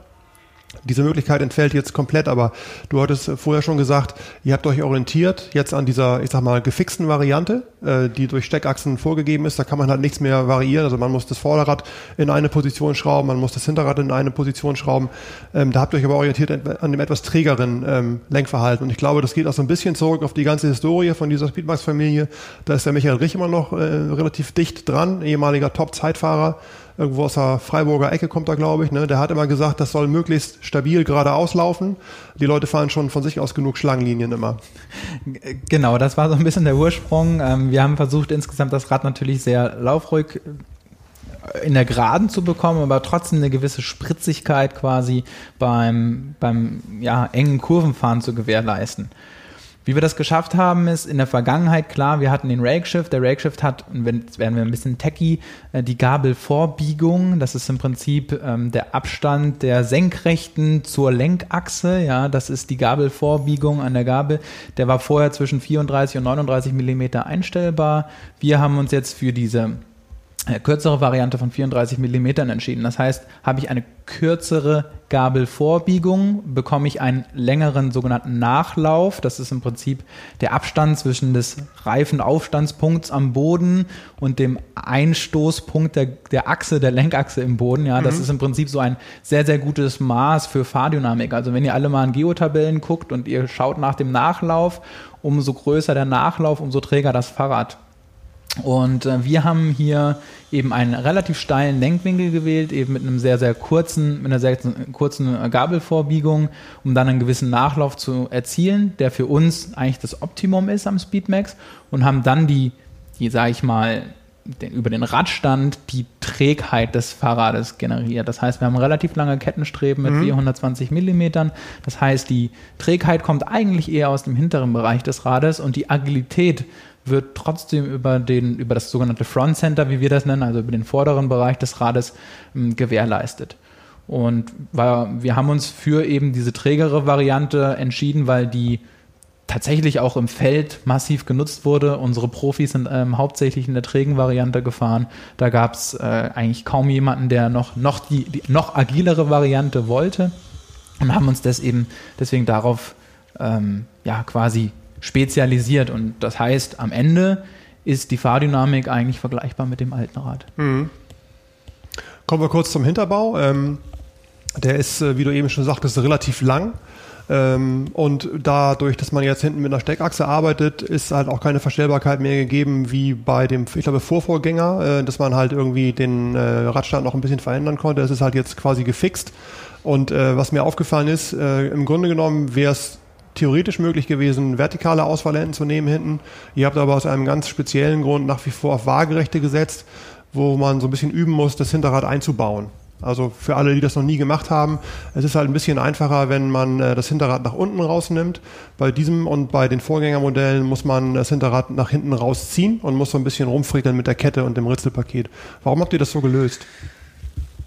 Diese Möglichkeit entfällt jetzt komplett, aber du hattest vorher schon gesagt, ihr habt euch orientiert jetzt an dieser, ich sag mal, gefixten Variante, äh, die durch Steckachsen vorgegeben ist. Da kann man halt nichts mehr variieren. Also man muss das Vorderrad in eine Position schrauben, man muss das Hinterrad in eine Position schrauben. Ähm, da habt ihr euch aber orientiert an dem etwas trägeren ähm, Lenkverhalten. Und ich glaube, das geht auch so ein bisschen zurück auf die ganze Historie von dieser Speedmax-Familie. Da ist der Michael Rich immer noch äh, relativ dicht dran, ehemaliger Top-Zeitfahrer irgendwo aus der Freiburger Ecke kommt er, glaube ich. Ne? Der hat immer gesagt, das soll möglichst stabil geradeaus laufen. Die Leute fahren schon von sich aus genug Schlangenlinien immer. Genau, das war so ein bisschen der Ursprung. Ähm, wir haben versucht, insgesamt das Rad natürlich sehr laufruhig äh, in der Geraden zu bekommen, aber trotzdem eine gewisse Spritzigkeit quasi beim, beim ja, engen Kurvenfahren zu gewährleisten. Wie wir das geschafft haben, ist in der Vergangenheit klar, wir hatten den Rakeshift. Der Rakeshift hat, jetzt werden wir ein bisschen techy, äh, die Gabelvorbiegung. Das ist im Prinzip ähm, der Abstand der Senkrechten zur Lenkachse. Ja, das ist die Gabelvorbiegung an der Gabel. Der war vorher zwischen 34 und 39 Millimeter einstellbar. Wir haben uns jetzt für diese kürzere Variante von 34 mm entschieden. Das heißt, habe ich eine kürzere Gabelvorbiegung, bekomme ich einen längeren sogenannten Nachlauf. Das ist im Prinzip der Abstand zwischen des Reifenaufstandspunkts am Boden und dem Einstoßpunkt der, der Achse, der Lenkachse im Boden. Ja, das mhm. ist im Prinzip so ein sehr, sehr gutes Maß für Fahrdynamik. Also wenn ihr alle mal in Geotabellen guckt und ihr schaut nach dem Nachlauf, umso größer der Nachlauf, umso träger das Fahrrad. Und äh, wir haben hier eben einen relativ steilen Lenkwinkel gewählt, eben mit einem sehr, sehr kurzen, mit einer sehr kurzen Gabelvorbiegung, um dann einen gewissen Nachlauf zu erzielen, der für uns eigentlich das Optimum ist am Speedmax und haben dann die, die sage ich mal, den, über den Radstand die Trägheit des Fahrrades generiert. Das heißt, wir haben relativ lange Kettenstreben mit mhm. 420 Millimetern. Das heißt, die Trägheit kommt eigentlich eher aus dem hinteren Bereich des Rades und die Agilität wird trotzdem über, den, über das sogenannte Front Center, wie wir das nennen, also über den vorderen Bereich des Rades, ähm, gewährleistet. Und wir haben uns für eben diese trägere Variante entschieden, weil die tatsächlich auch im Feld massiv genutzt wurde. Unsere Profis sind ähm, hauptsächlich in der trägen Variante gefahren. Da gab es äh, eigentlich kaum jemanden, der noch, noch die, die, noch agilere Variante wollte und haben uns das eben deswegen darauf ähm, ja quasi spezialisiert. Und das heißt, am Ende ist die Fahrdynamik eigentlich vergleichbar mit dem alten Rad. Mhm. Kommen wir kurz zum Hinterbau. Ähm, der ist, äh, wie du eben schon sagtest, relativ lang. Ähm, und dadurch, dass man jetzt hinten mit einer Steckachse arbeitet, ist halt auch keine Verstellbarkeit mehr gegeben wie bei dem, ich glaube, Vorvorgänger, äh, dass man halt irgendwie den äh, Radstand noch ein bisschen verändern konnte. Es ist halt jetzt quasi gefixt. Und äh, was mir aufgefallen ist, äh, im Grunde genommen wäre es theoretisch möglich gewesen, vertikale Ausfallenden zu nehmen hinten. Ihr habt aber aus einem ganz speziellen Grund nach wie vor auf Waagerechte gesetzt, wo man so ein bisschen üben muss, das Hinterrad einzubauen. Also für alle, die das noch nie gemacht haben, es ist halt ein bisschen einfacher, wenn man äh, das Hinterrad nach unten rausnimmt. Bei diesem und bei den Vorgängermodellen muss man das Hinterrad nach hinten rausziehen und muss so ein bisschen rumfrickeln mit der Kette und dem Ritzelpaket. Warum habt ihr das so gelöst?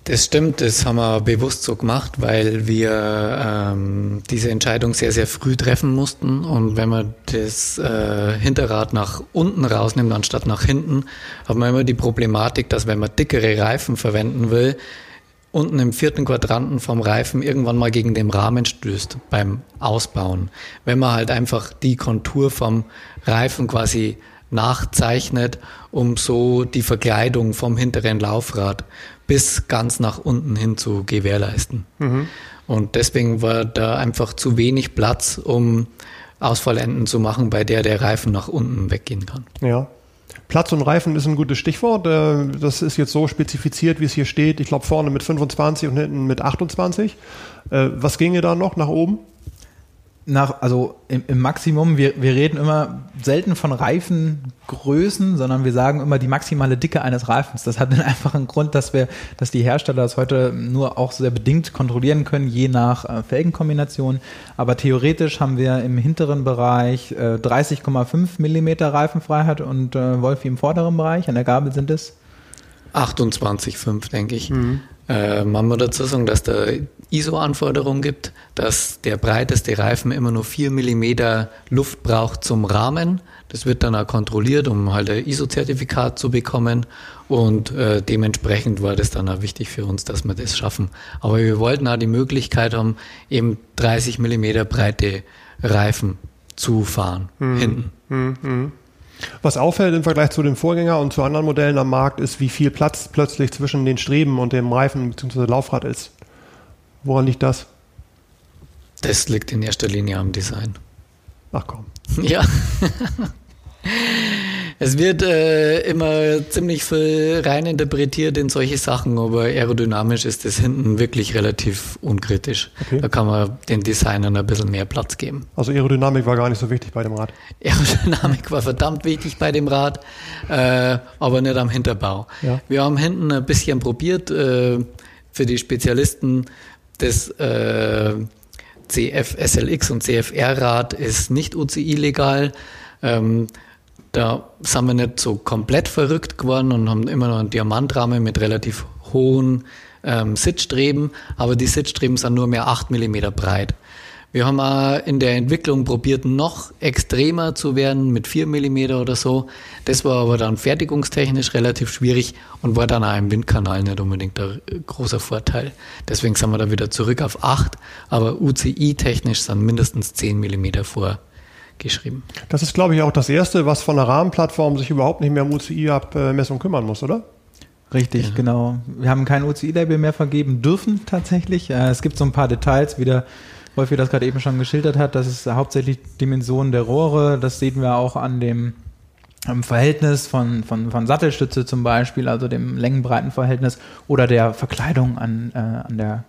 Das stimmt, das haben wir bewusst so gemacht, weil wir ähm, diese Entscheidung sehr, sehr früh treffen mussten. Und wenn man das äh, Hinterrad nach unten rausnimmt, anstatt nach hinten, hat man immer die Problematik, dass wenn man dickere Reifen verwenden will, unten im vierten Quadranten vom Reifen irgendwann mal gegen den Rahmen stößt beim Ausbauen. Wenn man halt einfach die Kontur vom Reifen quasi nachzeichnet, um so die Verkleidung vom hinteren Laufrad bis ganz nach unten hin zu gewährleisten. Mhm. Und deswegen war da einfach zu wenig Platz, um Ausfallenden zu machen, bei der der Reifen nach unten weggehen kann. Ja. Platz und Reifen ist ein gutes Stichwort. Äh, das ist jetzt so spezifiziert, wie es hier steht. Ich glaube vorne mit 25 und hinten mit 28. Äh, was ginge da noch nach oben? Nach, also im, im, Maximum, wir, wir reden immer selten von Reifengrößen, sondern wir sagen immer die maximale Dicke eines Reifens. Das hat den einfachen Grund, dass wir, dass die Hersteller das heute nur auch sehr bedingt kontrollieren können, je nach äh, Felgenkombination. Aber theoretisch haben wir im hinteren Bereich äh, 30,5 Millimeter Reifenfreiheit und äh, Wolfi im vorderen Bereich. An der Gabel sind es 28,5, denke ich. Mhm. Äh, man muss dazu sagen, dass da ISO-Anforderungen gibt, dass der breiteste Reifen immer nur 4 mm Luft braucht zum Rahmen. Das wird dann auch kontrolliert, um halt ein ISO-Zertifikat zu bekommen. Und äh, dementsprechend war das dann auch wichtig für uns, dass wir das schaffen. Aber wir wollten auch die Möglichkeit haben, eben 30 mm breite Reifen zu fahren, mhm. hinten. Mhm. Was auffällt im Vergleich zu dem Vorgänger und zu anderen Modellen am Markt ist, wie viel Platz plötzlich zwischen den Streben und dem Reifen bzw. Laufrad ist. Woran liegt das? Das liegt in erster Linie am Design. Ach komm. Ja. Es wird äh, immer ziemlich viel reininterpretiert in solche Sachen, aber aerodynamisch ist das hinten wirklich relativ unkritisch. Okay. Da kann man den Designern ein bisschen mehr Platz geben. Also Aerodynamik war gar nicht so wichtig bei dem Rad. Aerodynamik war verdammt wichtig bei dem Rad, äh, aber nicht am Hinterbau. Ja. Wir haben hinten ein bisschen probiert, äh, für die Spezialisten das äh, CF SLX und CFR Rad ist nicht UCI legal. Ähm, da sind wir nicht so komplett verrückt geworden und haben immer noch einen Diamantrahmen mit relativ hohen ähm, Sitzstreben, aber die Sitzstreben sind nur mehr 8 mm breit. Wir haben auch in der Entwicklung probiert, noch extremer zu werden mit 4 mm oder so. Das war aber dann fertigungstechnisch relativ schwierig und war dann auch im Windkanal nicht unbedingt ein großer Vorteil. Deswegen sind wir da wieder zurück auf 8, aber UCI-technisch sind mindestens 10 mm vor geschrieben. Das ist, glaube ich, auch das Erste, was von der Rahmenplattform sich überhaupt nicht mehr um UCI-Abmessung kümmern muss, oder? Richtig, ja. genau. Wir haben kein UCI-Label mehr vergeben dürfen tatsächlich. Äh, es gibt so ein paar Details, wie der Wolfi das gerade eben schon geschildert hat. Das ist hauptsächlich Dimension der Rohre. Das sehen wir auch an dem Verhältnis von, von, von Sattelstütze zum Beispiel, also dem Längenbreitenverhältnis oder der Verkleidung an, äh, an der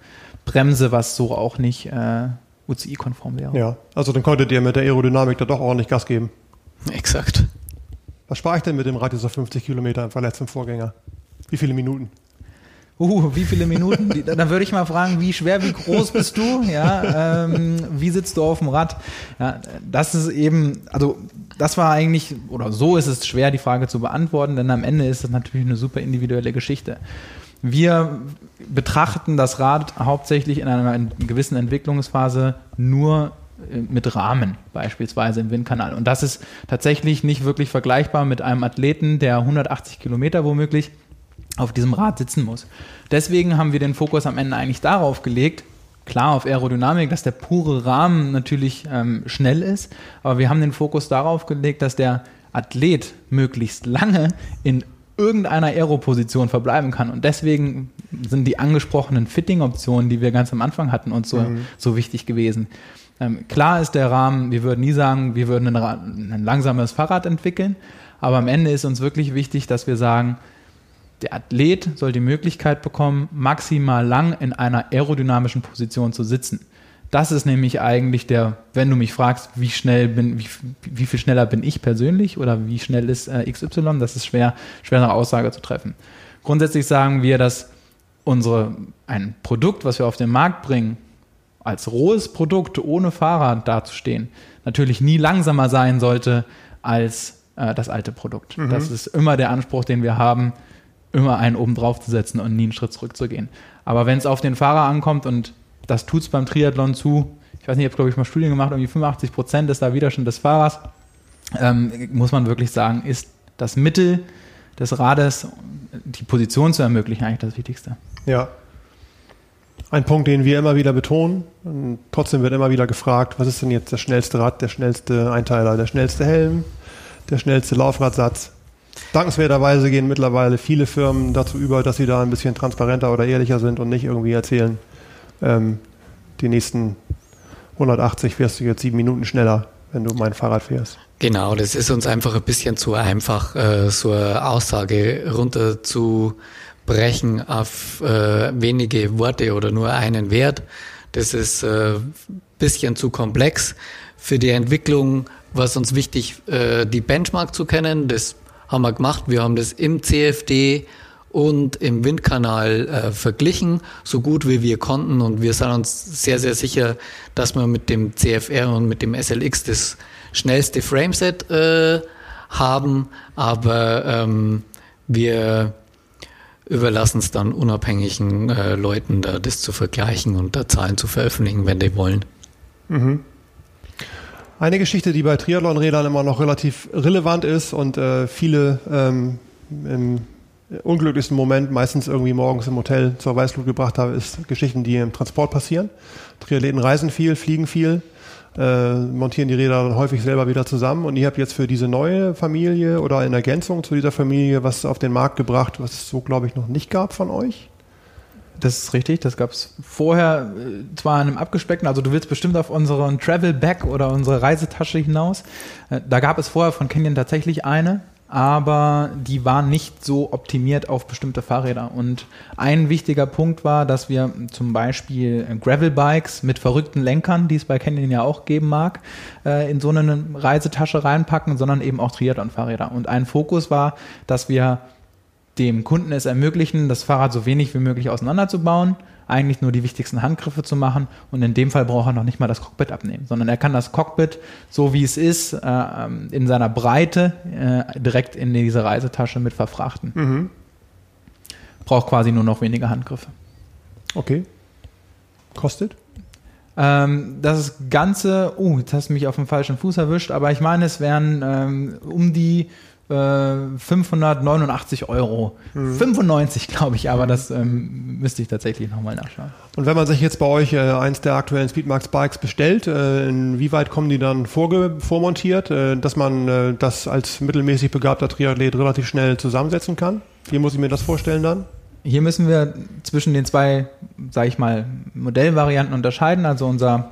Bremse, was so auch nicht äh, UCI-konform wäre. Ja, also dann konntet ihr mit der Aerodynamik da doch ordentlich Gas geben. Exakt. Was spare ich denn mit dem Radius auf 50 Kilometer im Vergleich zum Vorgänger? Wie viele Minuten? Uh, wie viele Minuten? Dann würde ich mal fragen, wie schwer, wie groß bist du? Ja, ähm, wie sitzt du auf dem Rad? Ja, das ist eben, also das war eigentlich, oder so ist es schwer, die Frage zu beantworten, denn am Ende ist das natürlich eine super individuelle Geschichte. Wir betrachten das Rad hauptsächlich in einer gewissen Entwicklungsphase nur äh, mit Rahmen beispielsweise im Windkanal. Und das ist tatsächlich nicht wirklich vergleichbar mit einem Athleten, der 180 Kilometer womöglich auf diesem Rad sitzen muss. Deswegen haben wir den Fokus am Ende eigentlich darauf gelegt, klar auf Aerodynamik, dass der pure Rahmen natürlich ähm, schnell ist, aber wir haben den Fokus darauf gelegt, dass der Athlet möglichst lange in irgendeiner Aero-Position verbleiben kann. Und deswegen sind die angesprochenen Fitting-Optionen, die wir ganz am Anfang hatten, uns so, mhm. so wichtig gewesen. Ähm, klar ist der Rahmen, wir würden nie sagen, wir würden ein, ein langsames Fahrrad entwickeln, aber am Ende ist uns wirklich wichtig, dass wir sagen, der Athlet soll die Möglichkeit bekommen, maximal lang in einer aerodynamischen Position zu sitzen. Das ist nämlich eigentlich der, wenn du mich fragst, wie schnell bin, wie, wie viel schneller bin ich persönlich oder wie schnell ist äh, XY, das ist schwer, schwer eine Aussage zu treffen. Grundsätzlich sagen wir, dass unsere, ein Produkt, was wir auf den Markt bringen, als rohes Produkt ohne Fahrrad dazustehen, natürlich nie langsamer sein sollte als äh, das alte Produkt. Mhm. Das ist immer der Anspruch, den wir haben. immer einen oben drauf zu setzen und nie einen Schritt zurückzugehen. Aber wenn es auf den Fahrer ankommt und das tut es beim Triathlon zu, ich weiß nicht, ich habe glaube ich mal Studien gemacht, irgendwie 85 Prozent ist da Widerstand des Fahrers, ähm, muss man wirklich sagen, ist das Mittel des Rades, die Position zu ermöglichen, eigentlich das Wichtigste. Ja. Ein Punkt, den wir immer wieder betonen. Und trotzdem wird immer wieder gefragt, was ist denn jetzt das schnellste Rad, der schnellste Einteiler, der schnellste Helm, der schnellste Laufradsatz. Dankenswerterweise gehen mittlerweile viele Firmen dazu über, dass sie da ein bisschen transparenter oder ehrlicher sind und nicht irgendwie erzählen, ähm, die nächsten 180 fährst du jetzt sieben Minuten schneller, wenn du mein Fahrrad fährst. Genau, das ist uns einfach ein bisschen zu einfach, äh, so eine Aussage runterzubrechen auf äh, wenige Worte oder nur einen Wert. Das ist äh, bisschen zu komplex für die Entwicklung. Was uns wichtig, äh, die Benchmark zu kennen, das haben wir gemacht. Wir haben das im CFD und im Windkanal äh, verglichen, so gut wie wir konnten. Und wir sind uns sehr, sehr sicher, dass wir mit dem CFR und mit dem SLX das schnellste Frameset äh, haben. Aber ähm, wir überlassen es dann unabhängigen äh, Leuten, da das zu vergleichen und da Zahlen zu veröffentlichen, wenn die wollen. Mhm. Eine Geschichte, die bei Triathlon-Rädern immer noch relativ relevant ist und äh, viele ähm, im unglücklichsten Moment meistens irgendwie morgens im Hotel zur Weißglut gebracht haben, ist Geschichten, die im Transport passieren. Triathleten reisen viel, fliegen viel, äh, montieren die Räder dann häufig selber wieder zusammen und ihr habt jetzt für diese neue Familie oder in Ergänzung zu dieser Familie was auf den Markt gebracht, was es so, glaube ich, noch nicht gab von euch. Das ist richtig, das gab es vorher äh, zwar in einem abgespeckten, also du willst bestimmt auf unseren Travel Bag oder unsere Reisetasche hinaus. Äh, da gab es vorher von Canyon tatsächlich eine, aber die war nicht so optimiert auf bestimmte Fahrräder. Und ein wichtiger Punkt war, dass wir zum Beispiel Gravel-Bikes mit verrückten Lenkern, die es bei Canyon ja auch geben mag, äh, in so eine Reisetasche reinpacken, sondern eben auch Triathlon-Fahrräder. Und ein Fokus war, dass wir dem Kunden es ermöglichen, das Fahrrad so wenig wie möglich auseinanderzubauen, eigentlich nur die wichtigsten Handgriffe zu machen und in dem Fall braucht er noch nicht mal das Cockpit abnehmen, sondern er kann das Cockpit, so wie es ist, äh, in seiner Breite äh, direkt in diese Reisetasche mit verfrachten. Mhm. Braucht quasi nur noch weniger Handgriffe. Okay. Kostet? Ähm, das Ganze, oh, jetzt hast du mich auf dem falschen Fuß erwischt, aber ich meine, es wären ähm, um die 589 äh, Euro. Mhm. 95, glaube ich, aber das ähm, müsste ich tatsächlich nochmal nachschauen. Und wenn man sich jetzt bei euch äh, eins der aktuellen Speedmax Bikes bestellt, äh, inwieweit kommen die dann vormontiert, äh, dass man äh, das als mittelmäßig begabter Triathlet relativ schnell zusammensetzen kann? Wie muss ich mir das vorstellen dann? Hier müssen wir zwischen den zwei, sage ich mal, Modellvarianten unterscheiden. Also unser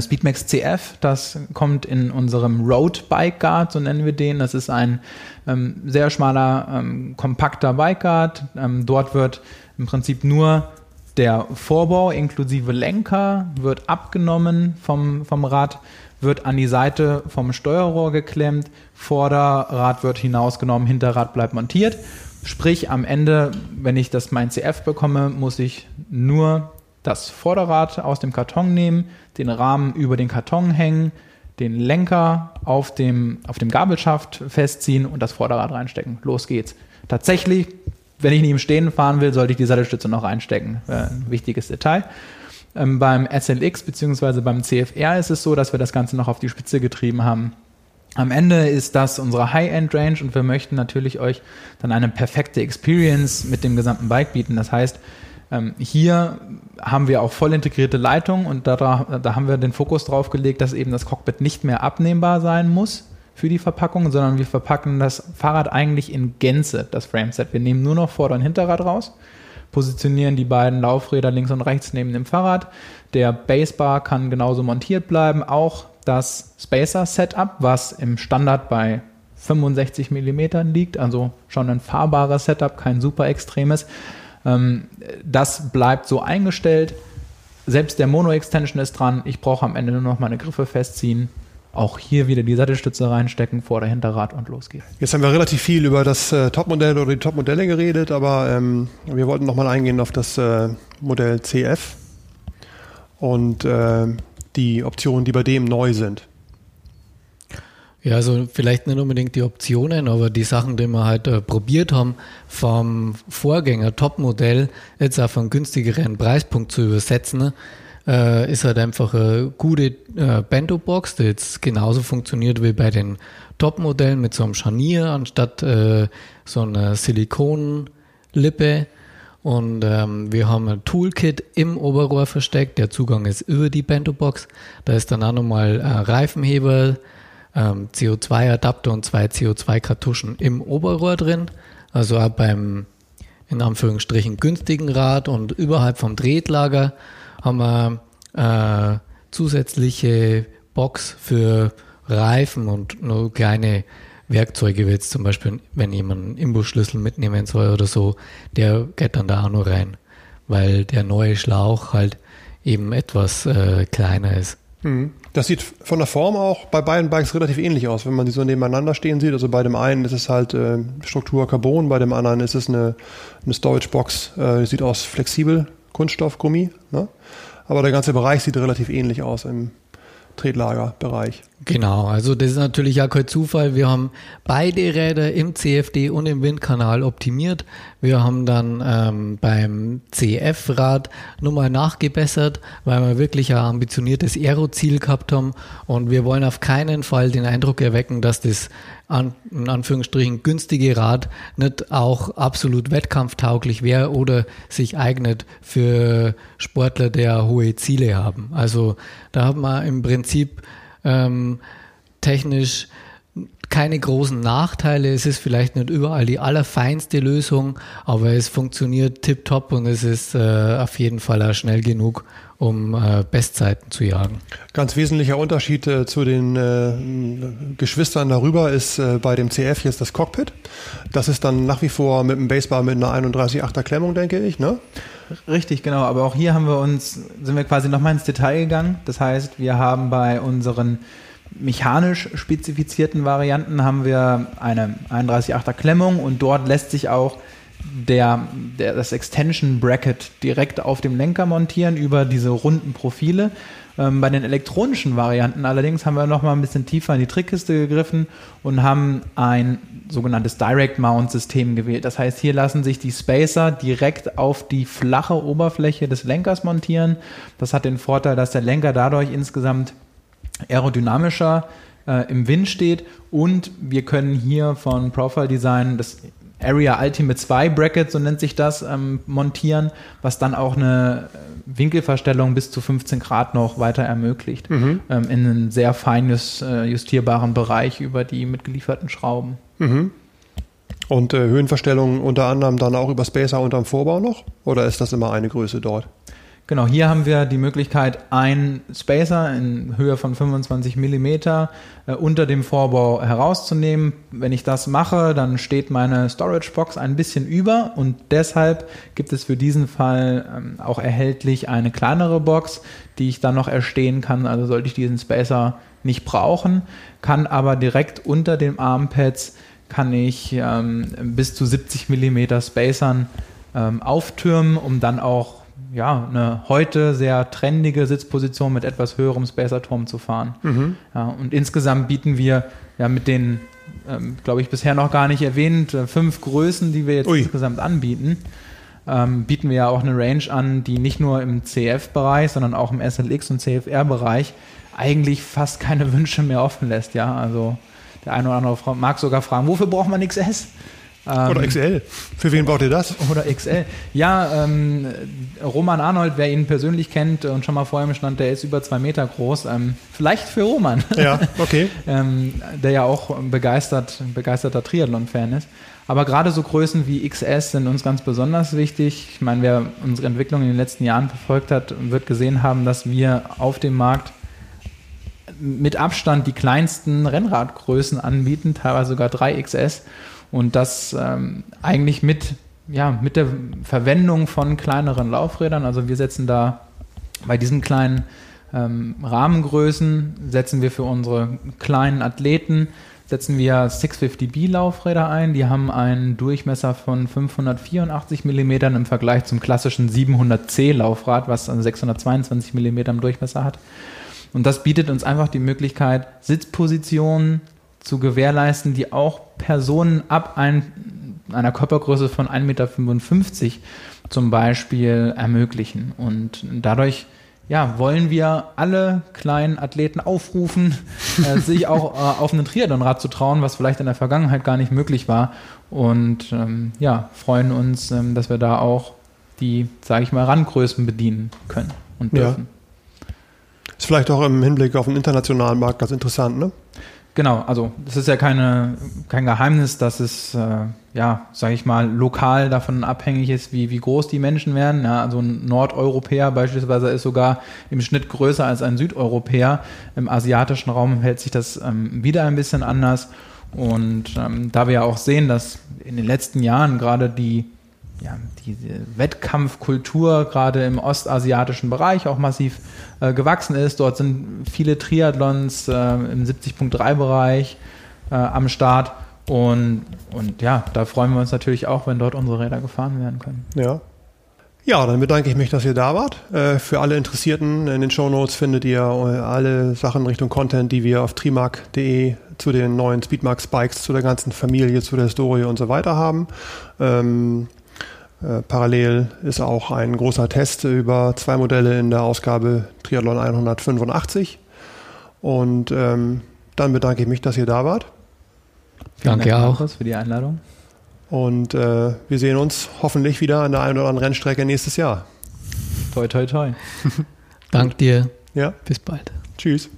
Speedmax CF, das kommt in unserem Road Bike Guard, so nennen wir den. Das ist ein ähm, sehr schmaler, ähm, kompakter Bike Guard. Ähm, dort wird im Prinzip nur der Vorbau inklusive Lenker wird abgenommen vom, vom Rad, wird an die Seite vom Steuerrohr geklemmt, Vorderrad wird hinausgenommen, Hinterrad bleibt montiert. Sprich, am Ende, wenn ich das mein CF bekomme, muss ich nur das Vorderrad aus dem Karton nehmen, den Rahmen über den Karton hängen, den Lenker auf dem, auf dem Gabelschaft festziehen und das Vorderrad reinstecken. Los geht's. Tatsächlich, wenn ich nicht im Stehen fahren will, sollte ich die Sattelstütze noch reinstecken. Äh, ein wichtiges Detail. Ähm, beim SLX bzw. beim CFR ist es so, dass wir das Ganze noch auf die Spitze getrieben haben. Am Ende ist das unsere High-End-Range und wir möchten natürlich euch dann eine perfekte Experience mit dem gesamten Bike bieten. Das heißt, ähm, hier haben wir auch voll integrierte Leitungen und da, da haben wir den Fokus drauf gelegt, dass eben das Cockpit nicht mehr abnehmbar sein muss für die Verpackung, sondern wir verpacken das Fahrrad eigentlich in Gänze, das Frameset. Wir nehmen nur noch Vorder- und Hinterrad raus, positionieren die beiden Laufräder links und rechts neben dem Fahrrad. Der Basebar kann genauso montiert bleiben, auch das Spacer-Setup, was im Standard bei 65 mm liegt, also schon ein fahrbares Setup, kein super extremes. Ähm, das bleibt so eingestellt. Selbst der Mono-Extension ist dran. Ich brauche am Ende nur noch meine Griffe festziehen. Auch hier wieder die Sattelstütze reinstecken, Vor- oder Hinterrad und los geht's. Jetzt haben wir relativ viel über das äh, Topmodell oder die Topmodelle geredet, aber ähm, wir wollten nochmal eingehen auf das äh, Modell CF und äh, die Optionen, die bei dem neu sind. Ja, also vielleicht nicht unbedingt die Optionen, aber die Sachen, die wir halt äh, probiert haben, vom Vorgänger Topmodell jetzt auf einen günstigeren Preispunkt zu übersetzen, äh, ist halt einfach eine gute äh, Bento-Box, die jetzt genauso funktioniert wie bei den Topmodellen mit so einem Scharnier anstatt äh, so einer Silikonlippe. Und ähm, wir haben ein Toolkit im Oberrohr versteckt. Der Zugang ist über die Bento-Box. Da ist dann auch nochmal ein Reifenheber, ähm, CO2-Adapter und zwei CO2-Kartuschen im Oberrohr drin. Also auch beim in Anführungsstrichen günstigen Rad und überhalb vom Drehtlager haben wir äh, zusätzliche Box für Reifen und nur kleine Werkzeuge, wie jetzt zum Beispiel, wenn jemand einen Imbusschlüssel mitnehmen soll oder so, der geht dann da auch nur rein, weil der neue Schlauch halt eben etwas äh, kleiner ist. Mhm. Das sieht von der Form auch bei beiden Bikes relativ ähnlich aus, wenn man sie so nebeneinander stehen sieht. Also bei dem einen ist es halt äh, Struktur Carbon, bei dem anderen ist es eine, eine Storage Box, äh, sieht aus flexibel, Kunststoff, Gummi. Ne? Aber der ganze Bereich sieht relativ ähnlich aus im Tretlagerbereich. Genau, also das ist natürlich auch kein Zufall. Wir haben beide Räder im CFD und im Windkanal optimiert. Wir haben dann ähm, beim CF-Rad nochmal nachgebessert, weil wir wirklich ein ambitioniertes Aero-Ziel gehabt haben und wir wollen auf keinen Fall den Eindruck erwecken, dass das an, in Anführungsstrichen günstige Rad nicht auch absolut wettkampftauglich wäre oder sich eignet für Sportler, der hohe Ziele haben. Also da haben wir im Prinzip ähm, technisch keine großen Nachteile. Es ist vielleicht nicht überall die allerfeinste Lösung, aber es funktioniert tiptop und es ist äh, auf jeden Fall auch schnell genug, um äh, Bestzeiten zu jagen. Ganz wesentlicher Unterschied äh, zu den äh, Geschwistern darüber ist äh, bei dem CF jetzt das Cockpit. Das ist dann nach wie vor mit einem Basebar mit einer 31,8er Klemmung, denke ich, ne? Richtig, genau. Aber auch hier haben wir uns, sind wir quasi nochmal ins Detail gegangen. Das heißt, wir haben bei unseren mechanisch spezifizierten Varianten haben wir eine 31,8er Klemmung und dort lässt sich auch der, der, das Extension Bracket direkt auf dem Lenker montieren über diese runden Profile. Ähm, bei den elektronischen Varianten allerdings haben wir nochmal ein bisschen tiefer in die Trickkiste gegriffen und haben ein sogenanntes Direct Mount System gewählt. Das heißt, hier lassen sich die Spacer direkt auf die flache Oberfläche des Lenkers montieren. Das hat den Vorteil, dass der Lenker dadurch insgesamt aerodynamischer äh, im Wind steht und wir können hier von Profile Design das Area Ultimate 2 Bracket, so nennt sich das, ähm, montieren, was dann auch eine Winkelverstellung bis zu 15 Grad noch weiter ermöglicht, mhm. ähm, in einem sehr feines, äh, justierbaren Bereich über die mitgelieferten Schrauben. Mhm. Und äh, Höhenverstellungen unter anderem dann auch über Spacer unterm Vorbau noch? Oder ist das immer eine Größe dort? Genau, hier haben wir die Möglichkeit, einen Spacer in Höhe von 25 mm äh, unter dem Vorbau herauszunehmen. Wenn ich das mache, dann steht meine Storage Box ein bisschen über und deshalb gibt es für diesen Fall ähm, auch erhältlich eine kleinere Box, die ich dann noch erstehen kann. Also sollte ich diesen Spacer nicht brauchen, kann aber direkt unter den Armpads kann ich ähm, bis zu 70 mm Spacern ähm, auftürmen, um dann auch ja, eine heute sehr trendige Sitzposition mit etwas höherem Spacer-Turm zu fahren. Mhm. Ja, und insgesamt bieten wir ja mit den, ähm, glaube ich, bisher noch gar nicht erwähnt, äh, fünf Größen, die wir jetzt Ui. insgesamt anbieten, ähm, bieten wir ja auch eine Range an, die nicht nur im CF-Bereich, sondern auch im SLX- und CFR-Bereich eigentlich fast keine Wünsche mehr offen lässt. Ja, also der eine oder andere mag sogar fragen, wofür braucht man XS? Oder ähm, XL. Für wen baut ihr das? Oder XL. Ja, ähm, Roman Arnold, wer ihn persönlich kennt und schon mal vor ihm stand, der ist über zwei Meter groß. Ähm, vielleicht für Roman. Ja, okay. ähm, der ja auch begeistert, begeisterter Triathlon-Fan ist. Aber gerade so Größen wie XS sind uns ganz besonders wichtig. Ich meine, wer unsere Entwicklung in den letzten Jahren verfolgt hat, wird gesehen haben, dass wir auf dem Markt mit Abstand die kleinsten Rennradgrößen anbieten, teilweise sogar 3XS. Und das ähm, eigentlich mit, ja, mit der Verwendung von kleineren Laufrädern. Also wir setzen da bei diesen kleinen ähm, Rahmengrößen, setzen wir für unsere kleinen Athleten, setzen wir 650B Laufräder ein. Die haben einen Durchmesser von 584 mm im Vergleich zum klassischen 700C Laufrad, was 622 mm im Durchmesser hat. Und das bietet uns einfach die Möglichkeit, Sitzpositionen zu gewährleisten, die auch Personen ab ein, einer Körpergröße von 1,55 Meter zum Beispiel ermöglichen. Und dadurch ja, wollen wir alle kleinen Athleten aufrufen, äh, sich auch äh, auf einen Triathlonrad zu trauen, was vielleicht in der Vergangenheit gar nicht möglich war. Und ähm, ja, freuen uns, ähm, dass wir da auch die, sage ich mal, Randgrößen bedienen können und dürfen. Ja. Ist vielleicht auch im Hinblick auf den internationalen Markt ganz interessant, ne? Genau, also es ist ja keine, kein Geheimnis, dass es, äh, ja, sage ich mal, lokal davon abhängig ist, wie, wie groß die Menschen werden. Ja, also ein Nordeuropäer beispielsweise ist sogar im Schnitt größer als ein Südeuropäer. Im asiatischen Raum hält sich das ähm, wieder ein bisschen anders. Und ähm, da wir ja auch sehen, dass in den letzten Jahren gerade die ja, diese Wettkampfkultur gerade im ostasiatischen Bereich auch massiv äh, gewachsen ist. Dort sind viele Triathlons äh, im 70.3-Bereich äh, am Start. Und, und ja, da freuen wir uns natürlich auch, wenn dort unsere Räder gefahren werden können. Ja. Ja, dann bedanke ich mich, dass ihr da wart. Äh, für alle Interessierten in den Show Notes findet ihr äh, alle Sachen Richtung Content, die wir auf trimark.de zu den neuen Speedmark Spikes, zu der ganzen Familie, zu der Historie und so weiter haben. Ähm, äh, parallel ist auch ein großer Test über zwei Modelle in der Ausgabe Triathlon 185. Und ähm, dann bedanke ich mich, dass ihr da wart. Vielen Danke Dank, auch für die Einladung. Und äh, wir sehen uns hoffentlich wieder an der einen oder anderen Rennstrecke nächstes Jahr. Toi, toi, toi. Dank dir. Ja. Bis bald. Tschüss.